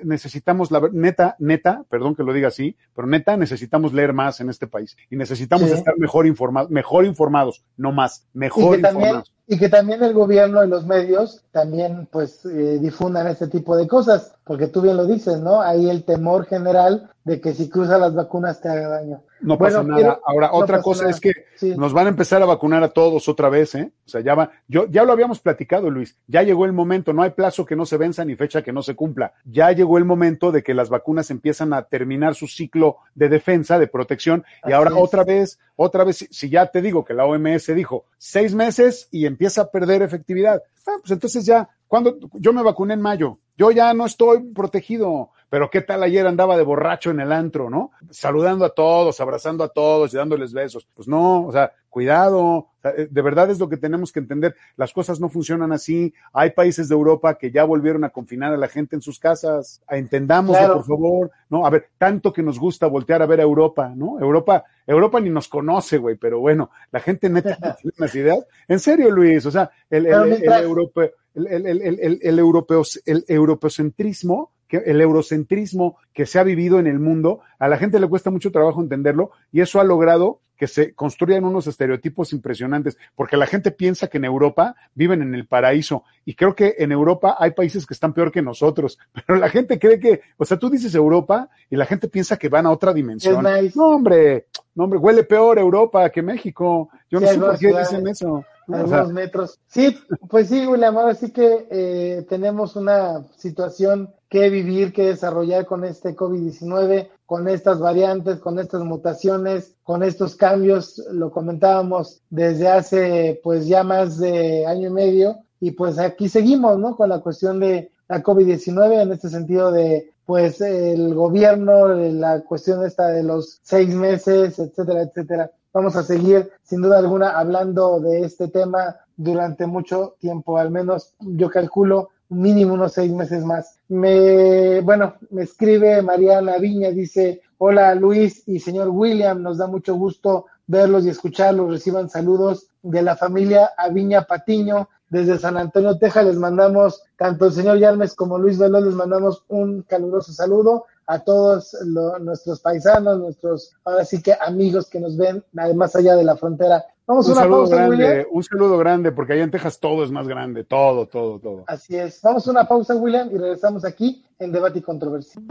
necesitamos la neta, neta, perdón que lo diga así, pero neta, necesitamos leer más en este país y necesitamos estar mejor informados, mejor informados, no más, mejor informados y que también el gobierno y los medios también pues eh, difundan este tipo de cosas, porque tú bien lo dices, ¿no? Hay el temor general de que si cruzas las vacunas te haga daño. No pasa nada. Ahora, otra cosa es que nos van a empezar a vacunar a todos otra vez, ¿eh? O sea, ya va, yo, ya lo habíamos platicado, Luis, ya llegó el momento, no hay plazo que no se venza ni fecha que no se cumpla. Ya llegó el momento de que las vacunas empiezan a terminar su ciclo de defensa, de protección, y ahora otra vez, otra vez, si ya te digo que la OMS dijo seis meses y empieza a perder efectividad, ah, pues entonces ya, cuando yo me vacuné en mayo, yo ya no estoy protegido. Pero qué tal ayer andaba de borracho en el antro, ¿no? Saludando a todos, abrazando a todos y dándoles besos. Pues no, o sea, cuidado. Eh, de verdad es lo que tenemos que entender. Las cosas no funcionan así. Hay países de Europa que ya volvieron a confinar a la gente en sus casas. Entendamoslo, por favor. No, a ver, tanto que nos gusta voltear a ver a Europa, ¿no? Europa, Europa ni nos conoce, güey, pero bueno, la gente neta [laughs] tiene unas ideas. En serio, Luis, o sea, el, el, el, europeo, el, el, el, europeo, el europeocentrismo el eurocentrismo que se ha vivido en el mundo, a la gente le cuesta mucho trabajo entenderlo y eso ha logrado que se construyan unos estereotipos impresionantes, porque la gente piensa que en Europa viven en el paraíso y creo que en Europa hay países que están peor que nosotros, [laughs] pero la gente cree que, o sea, tú dices Europa y la gente piensa que van a otra dimensión. No, hombre, no, hombre, huele peor Europa que México. Yo no sé por qué dicen eso. Algunos metros. Sí, pues sí, William, ahora sí que eh, tenemos una situación que vivir, que desarrollar con este COVID-19, con estas variantes, con estas mutaciones, con estos cambios, lo comentábamos desde hace pues ya más de año y medio y pues aquí seguimos, ¿no? Con la cuestión de la COVID-19 en este sentido de pues el gobierno, la cuestión esta de los seis meses, etcétera, etcétera. Vamos a seguir sin duda alguna hablando de este tema durante mucho tiempo, al menos yo calculo mínimo unos seis meses más. Me, bueno, me escribe Mariana Viña, dice, hola Luis y señor William, nos da mucho gusto verlos y escucharlos, reciban saludos de la familia Aviña Patiño, desde San Antonio, Texas, les mandamos, tanto el señor Yarmes como Luis Veloz, les mandamos un caluroso saludo a todos nuestros paisanos, nuestros, ahora sí que amigos que nos ven más allá de la frontera. Vamos un una pausa, grande, Un saludo grande, porque allá en Texas todo es más grande, todo, todo, todo. Así es. Vamos a una pausa, William, y regresamos aquí en Debate y Controversia.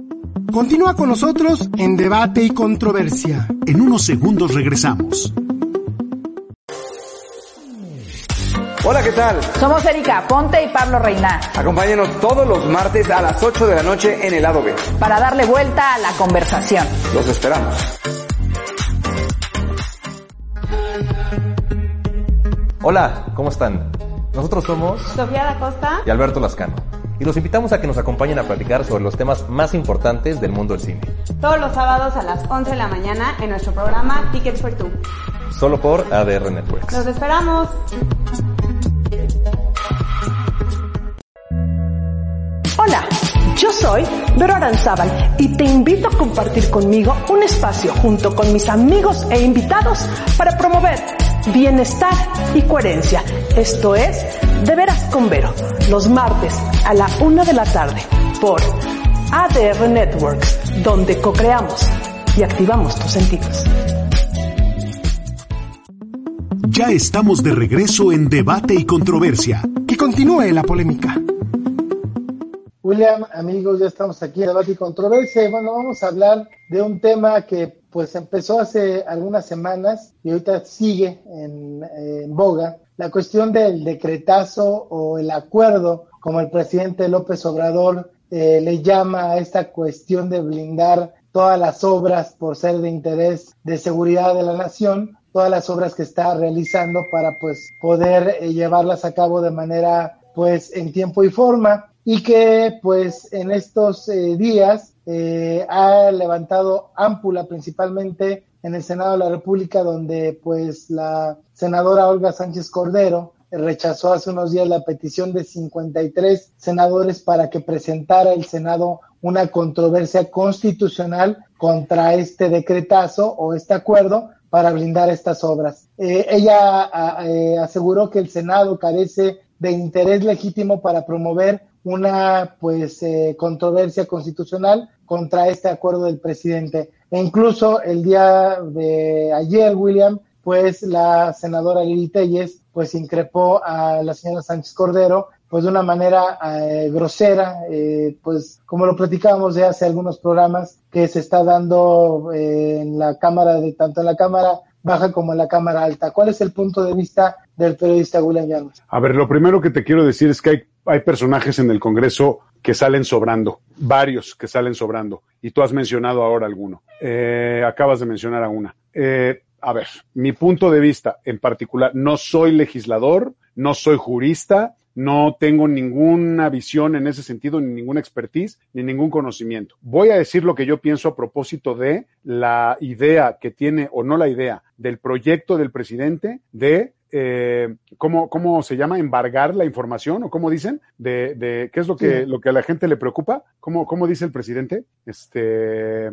Continúa con nosotros en Debate y Controversia. En unos segundos regresamos. Hola, ¿qué tal? Somos Erika Ponte y Pablo Reina. Acompáñenos todos los martes a las 8 de la noche en el lado B. Para darle vuelta a la conversación. Los esperamos. Hola, ¿cómo están? Nosotros somos Sofía da Costa y Alberto Lascano. Y los invitamos a que nos acompañen a platicar sobre los temas más importantes del mundo del cine. Todos los sábados a las 11 de la mañana en nuestro programa Tickets for Two. Solo por ADR Networks. Los esperamos. Hola, yo soy Vero Aranzábal y te invito a compartir conmigo un espacio junto con mis amigos e invitados para promover bienestar y coherencia. Esto es De Veras con Vero, los martes a la una de la tarde por ADR Networks, donde co-creamos y activamos tus sentidos. Ya estamos de regreso en Debate y Controversia. Que continúe la polémica. William, amigos, ya estamos aquí en Debate y Controversia. bueno, vamos a hablar de un tema que pues empezó hace algunas semanas y ahorita sigue en, boga. La cuestión del decretazo o el acuerdo, como el presidente López Obrador eh, le llama a esta cuestión de blindar todas las obras por ser de interés de seguridad de la nación, todas las obras que está realizando para pues poder eh, llevarlas a cabo de manera pues en tiempo y forma y que pues en estos eh, días eh, ha levantado ámpula principalmente en el Senado de la República donde pues la senadora Olga Sánchez Cordero rechazó hace unos días la petición de 53 senadores para que presentara el Senado una controversia constitucional contra este decretazo o este acuerdo para blindar estas obras. Eh, ella aseguró que el Senado carece de interés legítimo para promover una pues eh, controversia constitucional contra este acuerdo del presidente. E incluso el día de ayer, William, pues la senadora Lili Telles pues increpó a la señora Sánchez Cordero pues de una manera eh, grosera, eh, pues como lo platicábamos de hace algunos programas que se está dando en la Cámara, de tanto en la Cámara baja como en la Cámara Alta. ¿Cuál es el punto de vista del periodista William Llanos? A ver, lo primero que te quiero decir es que hay, hay personajes en el Congreso que salen sobrando, varios que salen sobrando, y tú has mencionado ahora alguno. Eh, acabas de mencionar a una. Eh, a ver, mi punto de vista en particular, no soy legislador, no soy jurista, no tengo ninguna visión en ese sentido, ni ninguna expertise, ni ningún conocimiento. Voy a decir lo que yo pienso a propósito de la idea que tiene, o no la idea, del proyecto del presidente de eh, ¿cómo, ¿cómo, se llama? Embargar la información o cómo dicen de, de qué es lo que, lo que a la gente le preocupa. ¿Cómo, cómo dice el presidente? Este,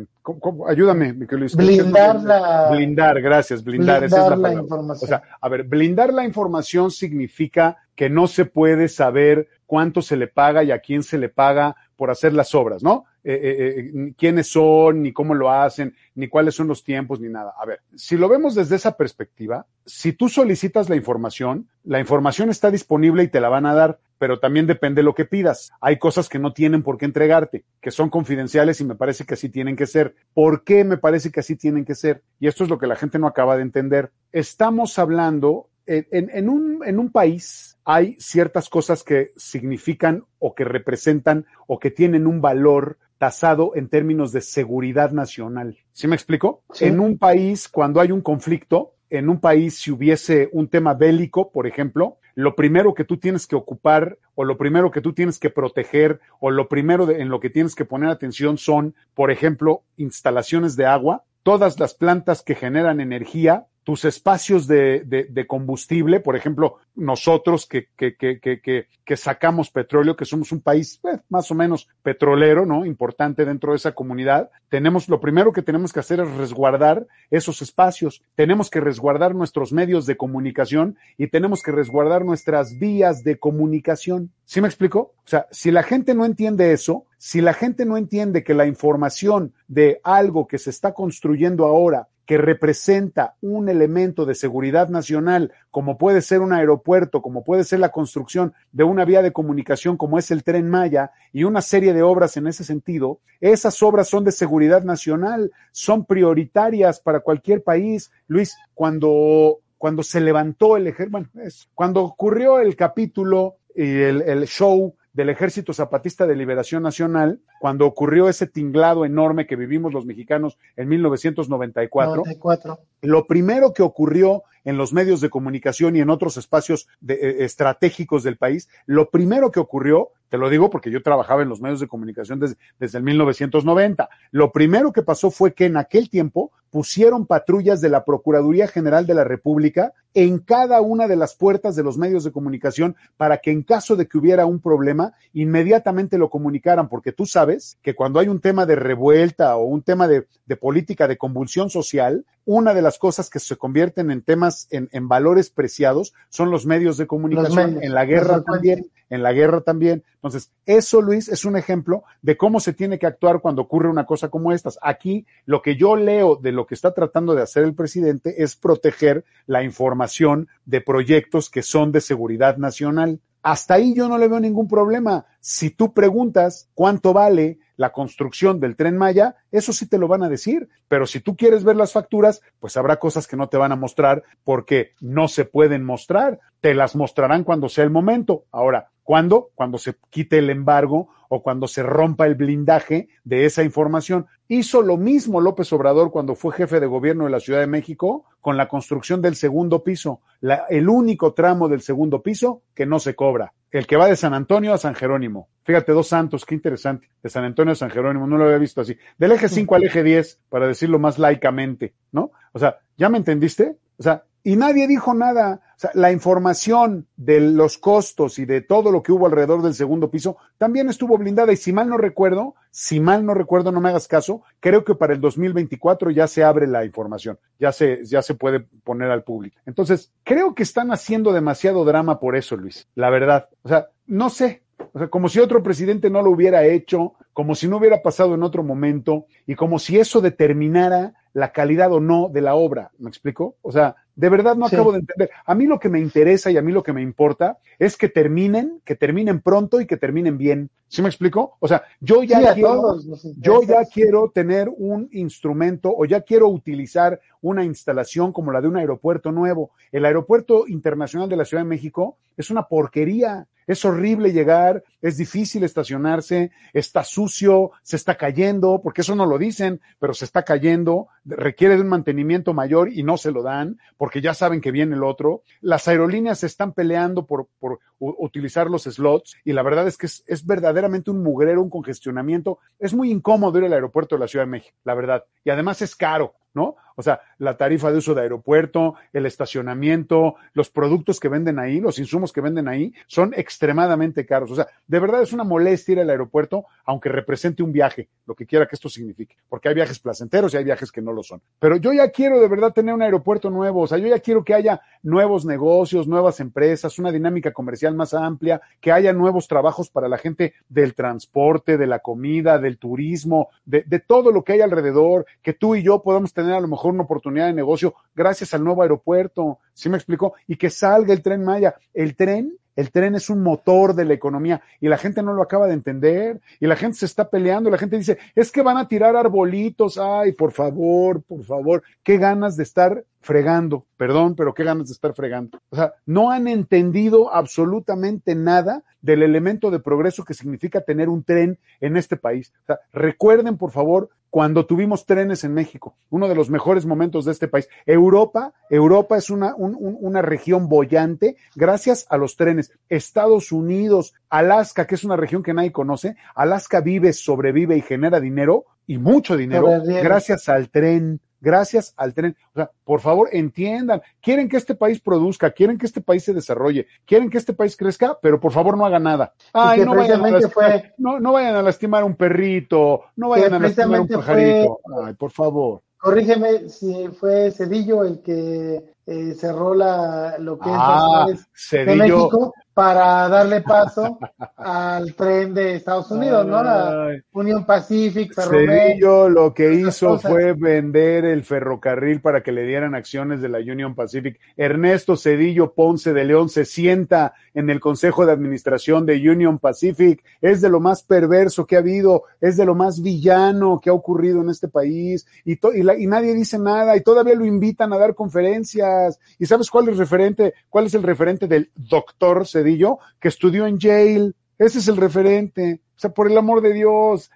ayúdame, Luis. Blindar la. Blindar, gracias, blindar. esa es la, información. O sea, a ver, blindar la información significa que no se puede saber cuánto se le paga y a quién se le paga por hacer las obras, ¿no? Eh, eh, eh, quiénes son, ni cómo lo hacen, ni cuáles son los tiempos, ni nada. A ver, si lo vemos desde esa perspectiva, si tú solicitas la información, la información está disponible y te la van a dar, pero también depende de lo que pidas. Hay cosas que no tienen por qué entregarte, que son confidenciales y me parece que así tienen que ser. ¿Por qué me parece que así tienen que ser? Y esto es lo que la gente no acaba de entender. Estamos hablando en, un, en un país hay ciertas cosas que significan o que representan o que tienen un valor tasado en términos de seguridad nacional. ¿Sí me explico? En un país, cuando hay un conflicto, en un país, si hubiese un tema bélico, por ejemplo, lo primero que tú tienes que ocupar o lo primero que tú tienes que proteger o lo primero en lo que tienes que poner atención son, por ejemplo, instalaciones de agua, todas las plantas que generan energía tus espacios de, de, de combustible, por ejemplo, nosotros que, que, que, que, sacamos petróleo, que somos un país pues, más o menos petrolero, ¿no? Importante dentro de esa comunidad, tenemos, lo primero que tenemos que hacer es resguardar esos espacios, tenemos que resguardar nuestros medios de comunicación y tenemos que resguardar nuestras vías de comunicación. ¿Sí me explico? O sea, si la gente no entiende eso, si la gente no entiende que la información de algo que se está construyendo ahora que representa un elemento de seguridad nacional, como puede ser un aeropuerto, como puede ser la construcción de una vía de comunicación como es el tren Maya y una serie de obras en ese sentido, esas obras son de seguridad nacional, son prioritarias para cualquier país. Luis, cuando, cuando se levantó el ejército, bueno, cuando ocurrió el capítulo y el, el show del Ejército Zapatista de Liberación Nacional, cuando ocurrió ese tinglado enorme que vivimos los mexicanos en 1994. 94. Lo primero que ocurrió en los medios de comunicación y en otros espacios de, eh, estratégicos del país, lo primero que ocurrió, te lo digo porque yo trabajaba en los medios de comunicación desde, desde el 1990, lo primero que pasó fue que en aquel tiempo pusieron patrullas de la Procuraduría General de la República en cada una de las puertas de los medios de comunicación para que en caso de que hubiera un problema, inmediatamente lo comunicaran, porque tú sabes que cuando hay un tema de revuelta o un tema de, de política de convulsión social, una de las cosas que se convierten en temas, en, en valores preciados, son los medios de comunicación. Medios, en la guerra también, en la guerra también. Entonces, eso, Luis, es un ejemplo de cómo se tiene que actuar cuando ocurre una cosa como estas. Aquí, lo que yo leo de lo que está tratando de hacer el presidente es proteger la información de proyectos que son de seguridad nacional. Hasta ahí yo no le veo ningún problema. Si tú preguntas cuánto vale la construcción del tren Maya, eso sí te lo van a decir. Pero si tú quieres ver las facturas, pues habrá cosas que no te van a mostrar porque no se pueden mostrar. Te las mostrarán cuando sea el momento. Ahora, ¿cuándo? Cuando se quite el embargo o cuando se rompa el blindaje de esa información. Hizo lo mismo López Obrador cuando fue jefe de gobierno de la Ciudad de México con la construcción del segundo piso, el único tramo del segundo piso que no se cobra, el que va de San Antonio a San Jerónimo. Fíjate, dos santos, qué interesante, de San Antonio a San Jerónimo, no lo había visto así. Del eje 5 al eje 10, para decirlo más laicamente, ¿no? O sea, ¿ya me entendiste? O sea, y nadie dijo nada. O sea, la información de los costos y de todo lo que hubo alrededor del segundo piso también estuvo blindada. Y si mal no recuerdo, si mal no recuerdo, no me hagas caso, creo que para el 2024 ya se abre la información, ya se, ya se puede poner al público. Entonces, creo que están haciendo demasiado drama por eso, Luis. La verdad. O sea, no sé. O sea, como si otro presidente no lo hubiera hecho, como si no hubiera pasado en otro momento y como si eso determinara la calidad o no de la obra. ¿Me explico? O sea, de verdad no sí. acabo de entender. A mí lo que me interesa y a mí lo que me importa es que terminen, que terminen pronto y que terminen bien. ¿Sí me explico? O sea, yo ya sí, quiero, yo ya quiero tener un instrumento o ya quiero utilizar una instalación como la de un aeropuerto nuevo. El aeropuerto internacional de la Ciudad de México es una porquería. Es horrible llegar, es difícil estacionarse, está sucio, se está cayendo, porque eso no lo dicen, pero se está cayendo, requiere de un mantenimiento mayor y no se lo dan, porque ya saben que viene el otro. Las aerolíneas se están peleando por, por utilizar los slots y la verdad es que es, es, verdaderamente un mugrero, un congestionamiento. Es muy incómodo ir al aeropuerto de la Ciudad de México, la verdad. Y además es caro. ¿no? O sea, la tarifa de uso de aeropuerto, el estacionamiento, los productos que venden ahí, los insumos que venden ahí, son extremadamente caros. O sea, de verdad es una molestia ir al aeropuerto, aunque represente un viaje, lo que quiera que esto signifique, porque hay viajes placenteros y hay viajes que no lo son. Pero yo ya quiero de verdad tener un aeropuerto nuevo, o sea, yo ya quiero que haya nuevos negocios, nuevas empresas, una dinámica comercial más amplia, que haya nuevos trabajos para la gente del transporte, de la comida, del turismo, de, todo lo que hay alrededor, que tú y yo podamos tener a lo mejor una oportunidad de negocio gracias al nuevo aeropuerto, ¿sí me explicó? Y que salga el tren Maya. El tren, el tren es un motor de la economía y la gente no lo acaba de entender y la gente se está peleando, la gente dice, es que van a tirar arbolitos, ay, por favor, por favor, qué ganas de estar fregando, perdón, pero qué ganas de estar fregando. O sea, no han entendido absolutamente nada del elemento de progreso que significa tener un tren en este país. O sea, recuerden, por favor, cuando tuvimos trenes en México, uno de los mejores momentos de este país. Europa, Europa es una, un, un, una región bollante gracias a los trenes. Estados Unidos, Alaska, que es una región que nadie conoce, Alaska vive, sobrevive y genera dinero y mucho dinero gracias al tren gracias al tren. O sea, por favor, entiendan, quieren que este país produzca, quieren que este país se desarrolle, quieren que este país crezca, pero por favor no haga nada. Ay, no vayan, a lastimar, no, no vayan a lastimar un perrito, no vayan a lastimar un pajarito. Ay, por favor. Corrígeme si fue Cedillo el que eh, cerró la, lo que ah, es de México para darle paso al tren de Estados Unidos, ¿no? La Union Pacific, Cedillo lo que hizo fue vender el ferrocarril para que le dieran acciones de la Union Pacific. Ernesto Cedillo Ponce de León se sienta en el Consejo de Administración de Union Pacific. Es de lo más perverso que ha habido, es de lo más villano que ha ocurrido en este país y, y, y nadie dice nada y todavía lo invitan a dar conferencias. ¿Y sabes cuál es el referente? ¿Cuál es el referente del doctor Cedillo? que estudió en Yale. Ese es el referente. O sea, por el amor de Dios,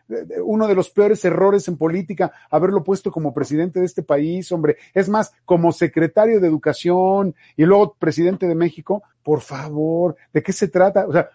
uno de los peores errores en política, haberlo puesto como presidente de este país, hombre. Es más, como secretario de Educación y luego presidente de México, por favor, ¿de qué se trata? O sea,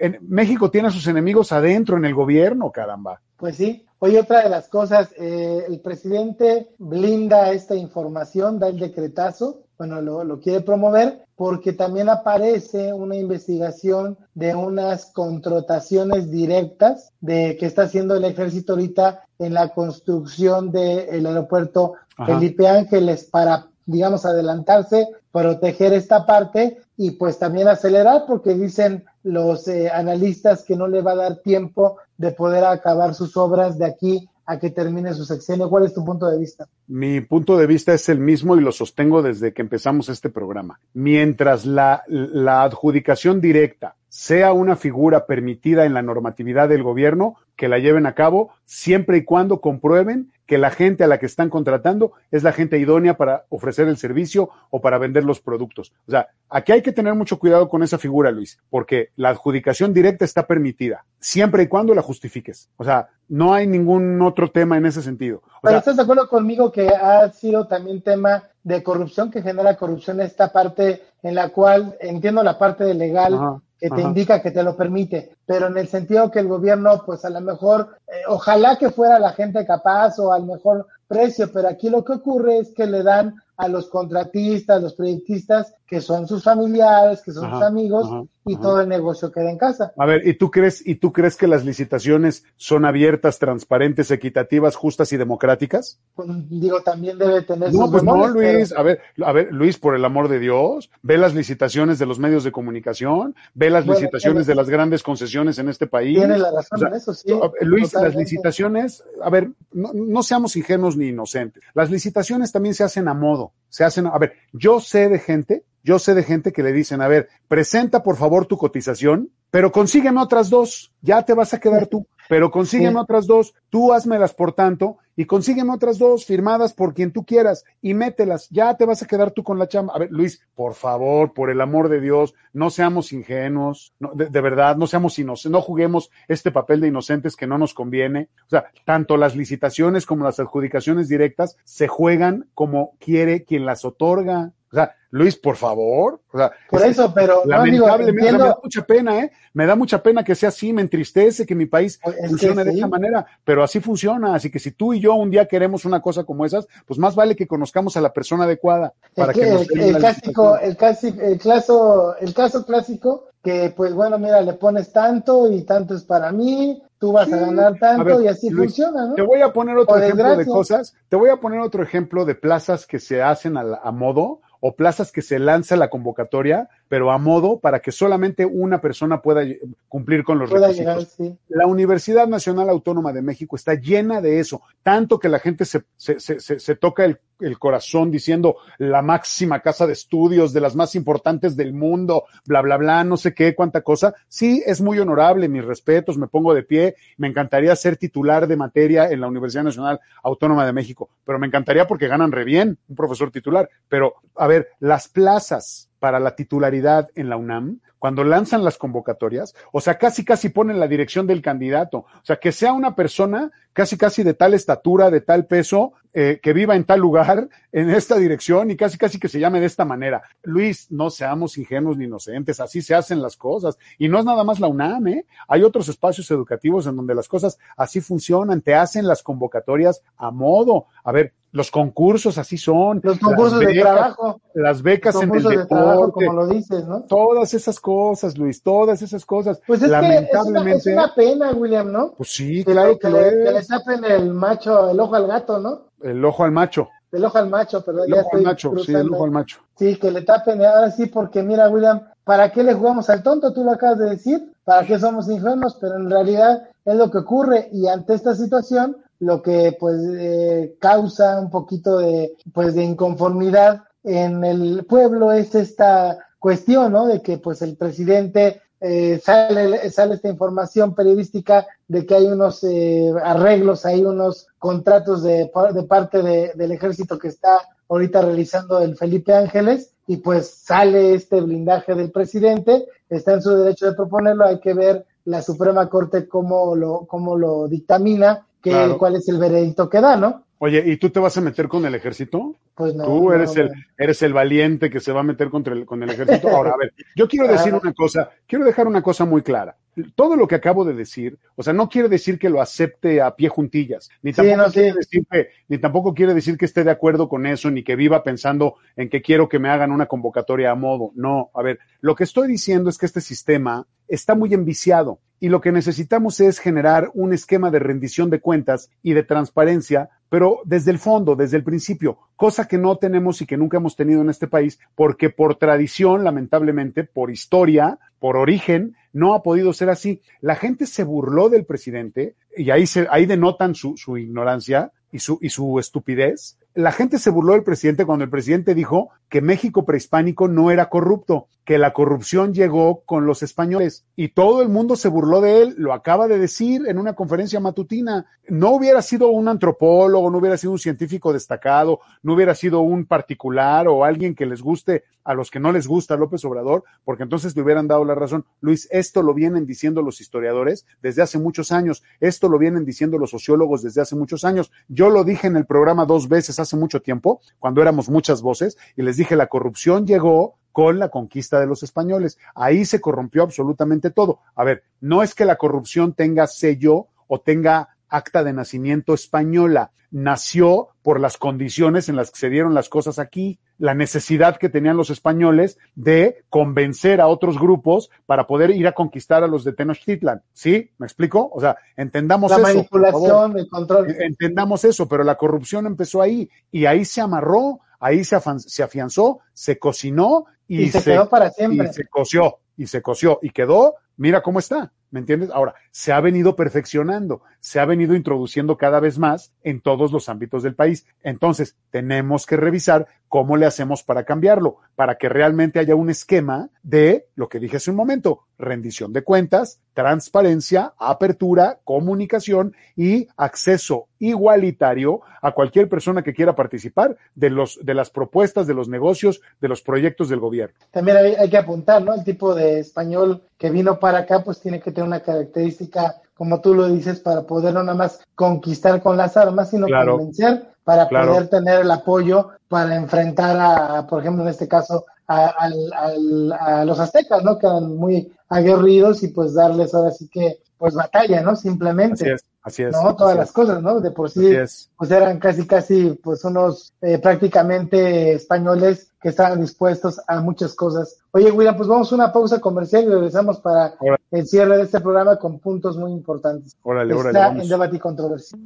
en México tiene a sus enemigos adentro en el gobierno, caramba. Pues sí. Hoy otra de las cosas, eh, el presidente blinda esta información, da el decretazo, bueno, lo, lo quiere promover, porque también aparece una investigación de unas contrataciones directas de que está haciendo el ejército ahorita en la construcción del aeropuerto Felipe Ángeles para, digamos, adelantarse, proteger esta parte y pues también acelerar porque dicen los eh, analistas que no le va a dar tiempo de poder acabar sus obras de aquí a que termine su sexenio. ¿Cuál es tu punto de vista? Mi punto de vista es el mismo y lo sostengo desde que empezamos este programa. Mientras la, la adjudicación directa sea una figura permitida en la normatividad del gobierno, que la lleven a cabo siempre y cuando comprueben que la gente a la que están contratando es la gente idónea para ofrecer el servicio o para vender los productos. O sea, aquí hay que tener mucho cuidado con esa figura, Luis, porque la adjudicación directa está permitida, siempre y cuando la justifiques. O sea, no hay ningún otro tema en ese sentido. Pero ¿estás de acuerdo conmigo que ha sido también tema de corrupción, que genera corrupción esta parte en la cual entiendo la parte de legal que te indica que te lo permite, pero en el sentido que el gobierno, pues a lo mejor, eh, ojalá que fuera la gente capaz o al mejor precio, pero aquí lo que ocurre es que le dan a los contratistas, los proyectistas, que son sus familiares, que son sus amigos, y todo el negocio queda en casa. A ver, ¿y tú crees, y tú crees que las licitaciones son abiertas, transparentes, equitativas, justas y democráticas? Pues, digo, también debe tener No, pues no, Luis, a ver, a ver, Luis, por el amor de Dios, ve las licitaciones de los medios de comunicación, ve las licitaciones de las grandes concesiones en este país. Tiene la razón en eso, sí. Luis, las licitaciones, a ver, no, no seamos ingenuos ni inocentes. Las licitaciones también se hacen a modo, se hacen, a ver, yo sé de gente yo sé de gente que le dicen, a ver, presenta por favor tu cotización, pero consígueme otras dos, ya te vas a quedar tú, pero consígueme otras dos, tú házmelas por tanto y consígueme otras dos firmadas por quien tú quieras y mételas, ya te vas a quedar tú con la chamba. A ver, Luis, por favor, por el amor de Dios, no seamos ingenuos, de, de, verdad, no seamos inocentes, no juguemos este papel de inocentes que no nos conviene. O sea, tanto las licitaciones como las adjudicaciones directas se juegan como quiere quien las otorga. O sea, Luis, por favor. O sea, por eso, pero lamentablemente me da mucha pena, ¿eh? Me da mucha pena que sea así, me entristece que mi país pues, funcione de esa manera, pero así funciona. Así que si tú y yo un día queremos una cosa como esas, pues más vale que conozcamos a la persona adecuada para el, que, nos el, el clásico, el, clásico, el, caso, el caso clásico que pues bueno, mira, le pones tanto y tanto es para mí, tú vas sí. a ganar tanto a ver, y así Luis, funciona, ¿no? Te voy a poner otro ejemplo de cosas, te voy a poner otro ejemplo de plazas que se hacen a, a modo o plazas que se lanza la convocatoria, pero a modo para que solamente una persona pueda cumplir con los pueda requisitos. Llegar, sí. La Universidad Nacional Autónoma de México está llena de eso, tanto que la gente se, se, se, se toca el, el, corazón diciendo la máxima casa de estudios, de las más importantes del mundo, bla, bla, bla, no sé qué, cuánta cosa. Sí, es muy honorable, mis respetos, me pongo de pie, me encantaría ser titular de materia en la Universidad Nacional Autónoma de México, pero me encantaría porque ganan re bien un profesor titular, pero a ver, las plazas para la titularidad en la UNAM, cuando lanzan las convocatorias, o sea, casi casi ponen la dirección del candidato, o sea, que sea una persona casi casi de tal estatura, de tal peso, eh, que viva en tal lugar, [laughs] en esta dirección y casi casi que se llame de esta manera. Luis, no seamos ingenuos ni inocentes, así se hacen las cosas. Y no es nada más la UNAM, ¿eh? Hay otros espacios educativos en donde las cosas así funcionan, te hacen las convocatorias a modo. A ver, Los concursos así son. Los concursos de trabajo. Las becas Los en el concursos de trabajo, deporte. como lo dices, ¿no? Todas esas cosas, Luis, todas esas cosas. Pues es que es una, Lamentablemente. es una pena, William, ¿no? Pues sí, Que, claro le, que que lo le- que le es. tapen el macho, el ojo al gato, ¿no? El ojo al macho. El ojo al macho, perdón. El ojo al macho, sí, el ojo al macho. Sí, que le tapen, ahora sí, porque mira, William, ¿para qué le jugamos al tonto? Tú lo acabas de decir, ¿para qué somos ingenuos? Pero en realidad es lo que ocurre y ante esta situación, lo que pues eh, causa un poquito de, pues, de inconformidad en el pueblo es esta cuestión, ¿no? De que pues el presidente eh, sale, sale esta información periodística de que hay unos eh, arreglos, hay unos contratos de, de parte de- del ejército que está ahorita realizando el Felipe Ángeles y pues sale este blindaje del presidente, está en su derecho de proponerlo, hay que ver la Suprema Corte cómo lo, cómo lo dictamina, que, Claro. cuál es el veredicto que da, ¿no? Oye, ¿y tú te vas a meter con el ejército? Pues no. Tú eres no. el, eres el valiente que se va a meter contra el, con el ejército. Ahora, a ver, yo quiero decir una cosa, quiero dejar una cosa muy clara. Todo lo que acabo de decir, o sea, no quiere decir que lo acepte a pie juntillas, ni Sí, tampoco sí. quiere decir que, ni tampoco quiere decir que esté de acuerdo con eso, ni que viva pensando en que quiero que me hagan una convocatoria a modo. No, a ver, lo que estoy diciendo es que este sistema está muy enviciado y lo que necesitamos es generar un esquema de rendición de cuentas y de transparencia, pero desde el fondo, desde el principio, cosa que no tenemos y que nunca hemos tenido en este país, porque por tradición, lamentablemente, por historia, por origen, no ha podido ser así. La gente se burló del presidente y ahí, se, ahí denotan su, su ignorancia y su, y su estupidez. La gente se burló del presidente cuando el presidente dijo que México prehispánico no era corrupto, que la corrupción llegó con los españoles y todo el mundo se burló de él, lo acaba de decir en una conferencia matutina. No hubiera sido un antropólogo, no hubiera sido un científico destacado, no hubiera sido un particular o alguien que les guste a los que no les gusta López Obrador, porque entonces le hubieran dado la razón. Luis, esto lo vienen diciendo los historiadores desde hace muchos años, esto lo vienen diciendo los sociólogos desde hace muchos años. Yo lo dije en el programa dos veces hace mucho tiempo, cuando éramos muchas voces, y les dije, la corrupción llegó con la conquista de los españoles. Ahí se corrompió absolutamente todo. A ver, no es que la corrupción tenga sello o tenga acta de nacimiento española. Nació por las condiciones en las que se dieron las cosas aquí, la necesidad que tenían los españoles de convencer a otros grupos para poder ir a conquistar a los de Tenochtitlan. ¿Sí? ¿Me explico? O sea, entendamos La eso. por manipulación, el control. Entendamos eso, pero la corrupción empezó ahí y ahí se amarró, ahí se, se afianzó, se cocinó y, Y se quedó para siempre. Y se coció, y se coció, y quedó, mira cómo está, ¿me entiendes? Ahora, se ha venido perfeccionando, se ha venido introduciendo cada vez más en todos los ámbitos del país. Entonces, tenemos que revisar cómo le hacemos para cambiarlo, para que realmente haya un esquema de lo que dije hace un momento, rendición de cuentas, transparencia, apertura, comunicación y acceso igualitario a cualquier persona que quiera participar de los de las propuestas, de los negocios, de los proyectos del gobierno. También hay, hay que apuntar, ¿no? El tipo de español que vino para acá, pues tiene que tener una característica, como tú lo dices, para poder no nada más conquistar con las armas, sino Claro. convencer para Claro. poder tener el apoyo para enfrentar a, por ejemplo, en este caso, a, al- a los aztecas, ¿no? Que eran muy aguerridos y pues darles ahora sí que, pues batalla, ¿no? Simplemente. Así es, así es. ¿no? Todas así las es. cosas, ¿no? De por sí, pues eran casi, casi, pues unos eh, prácticamente españoles que estaban dispuestos a muchas cosas. Oye, William, pues vamos a una pausa comercial y regresamos para el cierre de este programa con puntos muy importantes. Órale, órale, Está vamos. en debate y controversia.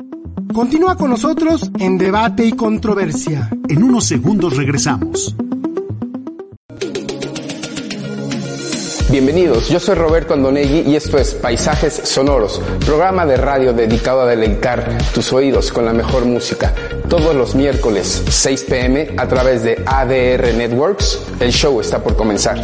Continúa con nosotros en Debate y Controversia. En unos segundos regresamos. Bienvenidos, yo soy Roberto Andonegui y esto es Paisajes Sonoros, programa de radio dedicado a deleitar tus oídos con la mejor música. Todos los miércoles 6 pm a través de ADR Networks. El show está por comenzar.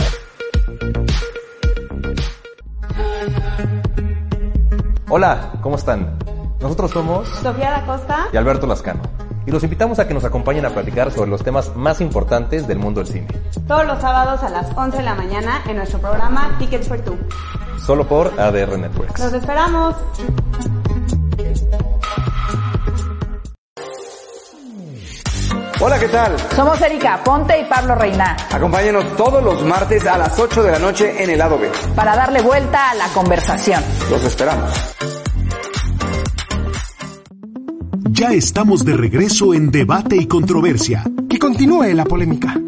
Hola, ¿cómo están? Nosotros somos Sofía da Costa. y Alberto Lascano. Y los invitamos a que nos acompañen a platicar sobre los temas más importantes del mundo del cine. Todos los sábados a las 11 de la mañana en nuestro programa Tickets for Two. Solo por ADR Networks. Los esperamos. Hola, ¿qué tal? Somos Erika Ponte y Pablo Reina Acompáñenos todos los martes a las 8 de la noche en el lado B. para darle vuelta a la conversación. Los esperamos. Ya estamos de regreso en Debate y Controversia. Que continúe la polémica.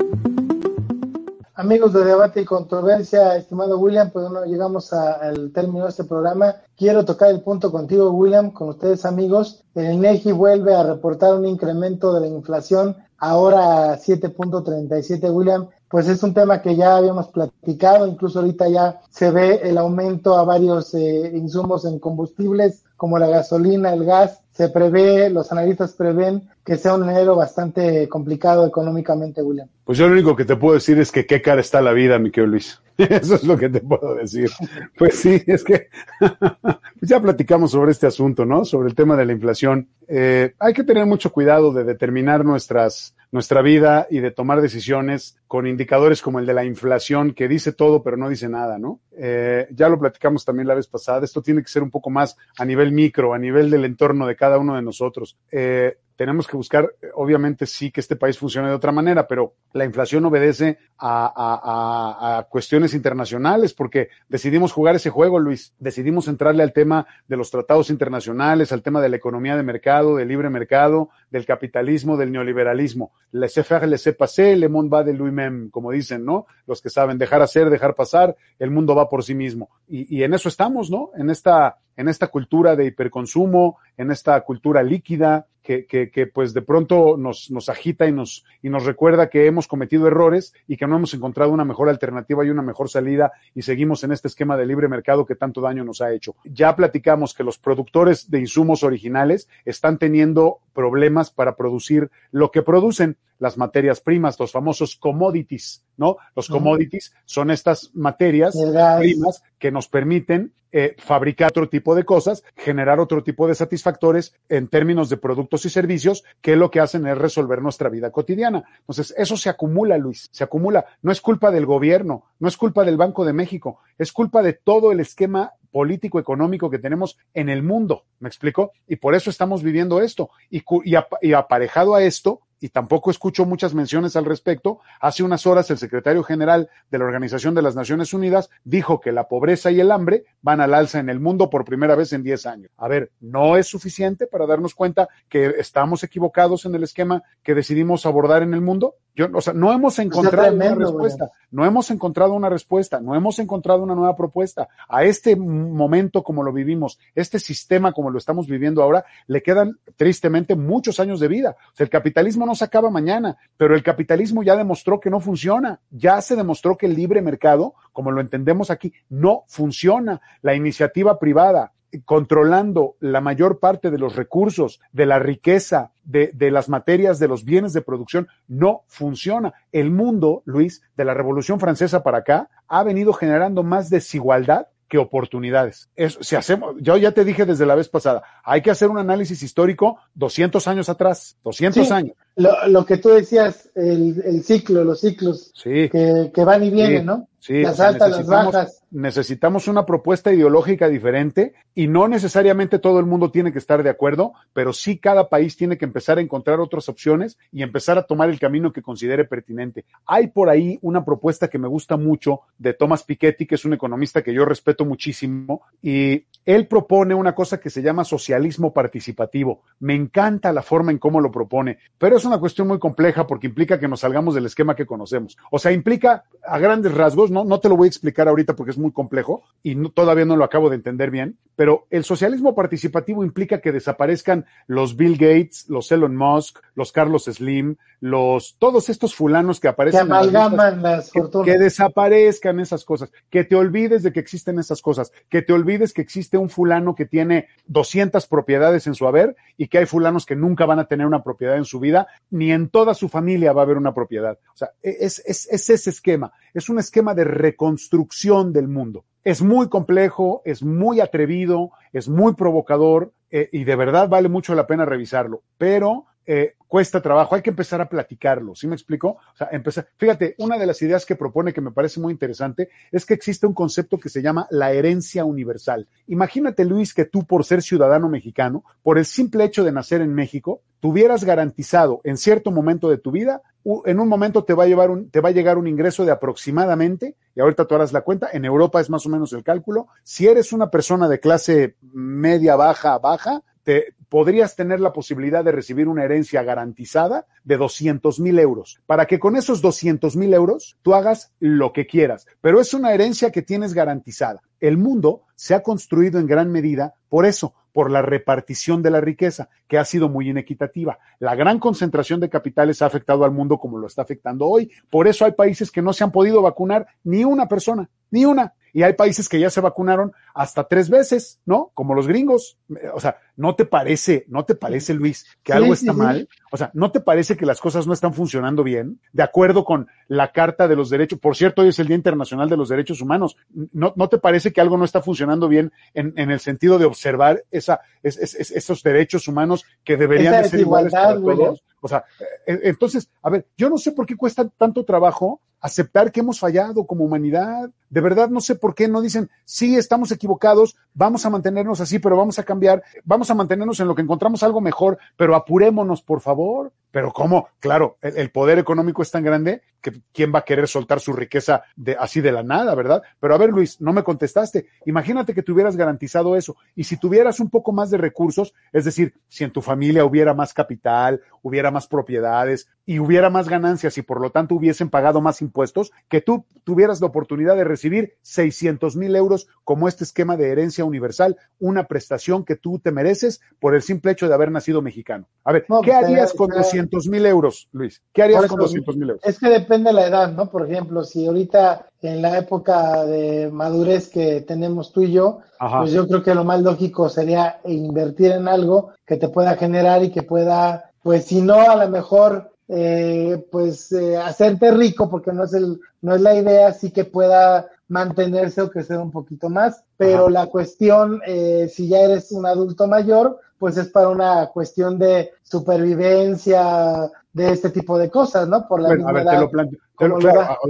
Amigos de Debate y Controversia, estimado William, pues bueno, llegamos al término de este programa. Quiero tocar el punto contigo, William, con ustedes amigos. El INEGI vuelve a reportar un incremento de la inflación, ahora a 7.37, William. Pues es un tema que ya habíamos platicado, incluso ahorita ya se ve el aumento a varios eh, insumos en combustibles como la gasolina, el gas. Se prevé, los analistas prevén que sea un enero bastante complicado económicamente, William. Pues yo lo único que te puedo decir es que qué cara está la vida, mi querido Luis. [laughs] Eso es lo que te puedo decir. Pues sí, es que [laughs] ya platicamos sobre este asunto, ¿no? Sobre el tema de la inflación. Eh, hay que tener mucho cuidado de determinar nuestras, nuestra vida y de tomar decisiones con indicadores como el de la inflación, que dice todo pero no dice nada, ¿no? Eh, ya lo platicamos también la vez pasada. Esto tiene que ser un poco más a nivel micro, a nivel del entorno de cada uno de nosotros. Eh, tenemos que buscar, obviamente sí que este país funcione de otra manera, pero la inflación obedece a, cuestiones internacionales porque decidimos jugar ese juego, Luis. Decidimos entrarle al tema de los tratados internacionales, al tema de la economía de mercado, del libre mercado, del capitalismo, del neoliberalismo. Laissez faire, laissez passer, le monde va de lui-même, como dicen, ¿no? Los que saben dejar hacer, dejar pasar, el mundo va por sí mismo. Y en eso estamos, ¿no? En esta, en esta cultura de hiperconsumo, en esta cultura líquida, que, que, que, pues de pronto nos, nos agita y nos, y nos recuerda que hemos cometido errores y que no hemos encontrado una mejor alternativa y una mejor salida y seguimos en este esquema de libre mercado que tanto daño nos ha hecho. Ya platicamos que los productores de insumos originales están teniendo problemas para producir lo que producen las materias primas, los famosos commodities, ¿no? Los commodities son estas materias primas que nos permiten eh, fabricar otro tipo de cosas, generar otro tipo de satisfactores en términos de productos y servicios que lo que hacen es resolver nuestra vida cotidiana. Entonces, eso se acumula, Luis, se acumula. No es culpa del gobierno, no es culpa del Banco de México, es culpa de todo el esquema político económico que tenemos en el mundo. ¿Me explico? Y por eso estamos viviendo esto. Y, y, y aparejado a esto, y tampoco escucho muchas menciones al respecto. Hace unas horas el secretario general de la Organización de las Naciones Unidas dijo que la pobreza y el hambre van al alza en el mundo por primera vez en 10 años. A ver, ¿no es suficiente para darnos cuenta que estamos equivocados en el esquema que decidimos abordar en el mundo? Yo, o sea, no hemos encontrado una respuesta, no hemos encontrado una respuesta, no hemos encontrado una nueva propuesta. A este momento como lo vivimos, este sistema como lo estamos viviendo ahora, le quedan tristemente muchos años de vida. O sea, el capitalismo no se acaba mañana, pero el capitalismo ya demostró que no funciona. Ya se demostró que el libre mercado, como lo entendemos aquí, no funciona. La iniciativa privada, controlando la mayor parte de los recursos, de la riqueza, de, de, las materias, de los bienes de producción, no funciona. El mundo, Luis, de la Revolución Francesa para acá, ha venido generando más desigualdad que oportunidades. Eso, si hacemos, yo ya te dije desde la vez pasada, hay que hacer un análisis histórico 200 años atrás, 200 sí, años. Lo, lo, que tú decías, el, el ciclo, los ciclos sí. que, que, van y vienen, sí. ¿no? Sí, las altas, las bajas. Necesitamos una propuesta ideológica diferente y no necesariamente todo el mundo tiene que estar de acuerdo, pero sí cada país tiene que empezar a encontrar otras opciones y empezar a tomar el camino que considere pertinente. Hay por ahí una propuesta que me gusta mucho de Thomas Piketty, que es un economista que yo respeto muchísimo, y él propone una cosa que se llama socialismo participativo. Me encanta la forma en cómo lo propone, pero es una cuestión muy compleja porque implica que nos salgamos del esquema que conocemos. O sea, implica a grandes rasgos, no, no te lo voy a explicar ahorita porque es muy complejo y no, todavía no lo acabo de entender bien, pero el socialismo participativo implica que desaparezcan los Bill Gates, los Elon Musk, los Carlos Slim, los todos estos fulanos que aparecen que amalgaman las que, fortunas. que desaparezcan esas cosas, que te olvides de que existen esas cosas, que te olvides que existe un fulano que tiene 200 propiedades en su haber y que hay fulanos que nunca van a tener una propiedad en su vida, ni en toda su familia va a haber una propiedad. O sea, es, es, es ese esquema, es un esquema de reconstrucción del mundo. Es muy complejo, es muy atrevido, es muy provocador eh, y de verdad vale mucho la pena revisarlo, pero eh, cuesta trabajo, hay que empezar a platicarlo, ¿sí me explico? O sea, empezar, fíjate, una de las ideas que propone que me parece muy interesante es que existe un concepto que se llama la herencia universal. Imagínate, Luis, que tú por ser ciudadano mexicano, por el simple hecho de nacer en México, tuvieras garantizado en cierto momento de tu vida, en un momento te va a llevar un, te va a llegar un ingreso de aproximadamente, y ahorita tú harás la cuenta, en Europa es más o menos el cálculo, si eres una persona de clase media, baja, baja, te, podrías tener la posibilidad de recibir una herencia garantizada de 200 mil euros, para que con esos 200 mil euros tú hagas lo que quieras, pero es una herencia que tienes garantizada. El mundo se ha construido en gran medida por eso, por la repartición de la riqueza, que ha sido muy inequitativa. La gran concentración de capitales ha afectado al mundo como lo está afectando hoy. Por eso hay países que no se han podido vacunar ni una persona, ni una. Y hay países que ya se vacunaron hasta tres veces, ¿no? Como los gringos. O sea, ¿no te parece, no te parece, Luis, que algo está mal? O sea, ¿no te parece que las cosas no están funcionando bien? De acuerdo con la Carta de los Derechos. Por cierto, hoy es el Día Internacional de los Derechos Humanos. ¿No, no te parece que algo no está funcionando bien en, en el sentido de observar esa, esos derechos humanos que deberían de ser iguales para todos? O sea, e, entonces, a ver, yo no sé por qué cuesta tanto trabajo aceptar que hemos fallado como humanidad. De verdad, no sé por qué no dicen, sí, estamos equivocados, vamos a mantenernos así, pero vamos a cambiar, vamos a mantenernos en lo que encontramos algo mejor, pero apurémonos, por favor. Pero cómo, claro, el, poder económico es tan grande que quién va a querer soltar su riqueza de, así de la nada, ¿verdad? Pero a ver, Luis, no me contestaste. Imagínate que tuvieras garantizado eso. Y si tuvieras un poco más de recursos, es decir, si en tu familia hubiera más capital, hubiera más propiedades y hubiera más ganancias y por lo tanto hubiesen pagado más impuestos, que tú tuvieras la oportunidad de recibir 600 mil euros como este esquema de herencia universal, una prestación que tú te mereces por el simple hecho de haber nacido mexicano. A ver, ¿qué harías con 200 mil euros, Luis? ¿Qué harías con 200 mil euros? Es que depende de la edad, ¿no? Por ejemplo, si ahorita en la época de madurez que tenemos tú y yo, pues yo creo que lo más lógico sería invertir en algo que te pueda generar y que pueda, pues si no, a lo mejor eh, pues eh, hacerte rico, porque no es, el, no es la idea, sí que pueda mantenerse o crecer un poquito más, pero la cuestión, eh, si ya eres un adulto mayor, pues es para una cuestión de supervivencia, de este tipo de cosas, ¿no? Por la bueno, a ver, te lo planteo.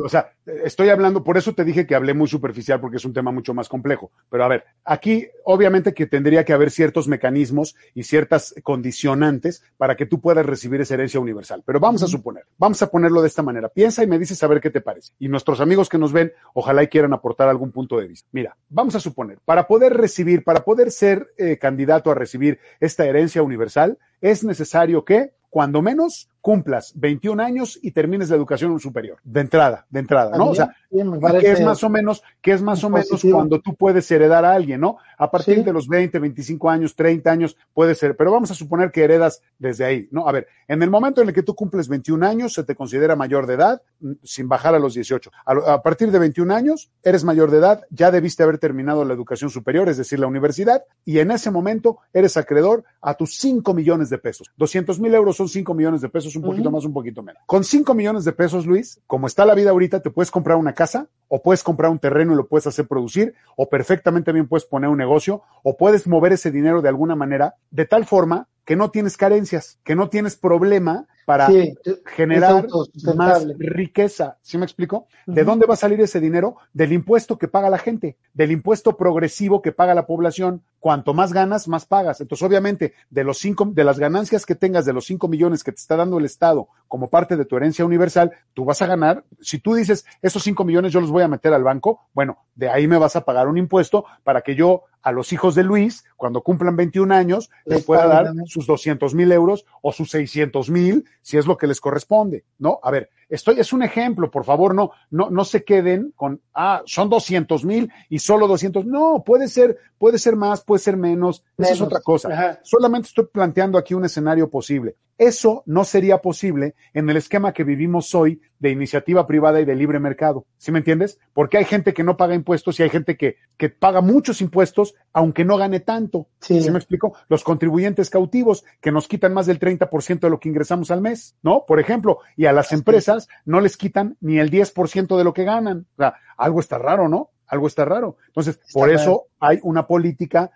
o sea, estoy hablando, por eso te dije que hablé muy superficial porque es un tema mucho más complejo. Pero a ver, aquí obviamente que tendría que haber ciertos mecanismos y ciertas condicionantes para que tú puedas recibir esa herencia universal. Pero vamos a suponer, vamos a ponerlo de esta manera. Piensa y me dices a ver qué te parece. Y nuestros amigos que nos ven, ojalá y quieran aportar algún punto de vista. Mira, vamos a suponer, para poder recibir, para poder ser eh, candidato a recibir esta herencia universal, es necesario que cuando menos cumplas 21 años y termines la educación superior, de entrada, de entrada, ¿no? O sea, que es más o menos, que es más o menos cuando tú puedes heredar a alguien, ¿no? A partir de los 20, 25 años, 30 años, puede ser, pero vamos a suponer que heredas desde ahí, ¿no? A ver, en el momento en el que tú cumples 21 años, se te considera mayor de edad, mm, sin bajar a los 18. A, partir de 21 años, eres mayor de edad, ya debiste haber terminado la educación superior, es decir, la universidad, y en ese momento eres acreedor a tus 5 millones de pesos. 200 mil euros son 5 millones de pesos, un poquito más, un poquito menos. Con 5 millones de pesos, Luis, como está la vida ahorita, te puedes comprar una casa, o puedes comprar un terreno y lo puedes hacer producir, o perfectamente bien puedes poner un negocio, o puedes mover ese dinero de alguna manera, de tal forma que no tienes carencias, que no tienes problema para generar más riqueza. ¿Sí me explico? ¿De dónde va a salir ese dinero? Del impuesto que paga la gente, del impuesto progresivo que paga la población. Cuanto más ganas, más pagas. Entonces, obviamente, de los cinco, de las ganancias que tengas de los cinco millones que te está dando el Estado como parte de tu herencia universal, tú vas a ganar. Si tú dices, esos cinco millones yo los voy a meter al banco, bueno, de ahí me vas a pagar un impuesto para que yo a los hijos de Luis, cuando cumplan 21 años, les pueda dar sus 200 mil euros o sus 600 mil, si es lo que les corresponde, ¿no? A ver, estoy, es un ejemplo, por favor, no, no, no se queden con, ah, son 200 mil y solo 200. No, puede ser, puede ser más, puede ser menos, esa es otra cosa. Solamente estoy planteando aquí un escenario posible. Eso no sería posible en el esquema que vivimos hoy de iniciativa privada y de libre mercado. ¿Sí me entiendes? Porque hay gente que no paga impuestos y hay gente que, que paga muchos impuestos aunque no gane tanto. Sí. me explico? Los contribuyentes cautivos que nos quitan más del 30% de lo que ingresamos al mes, ¿no? Por ejemplo, y a las empresas no les quitan ni el 10% de lo que ganan. O sea, algo está raro, ¿no? Algo está raro. Entonces, por eso hay una política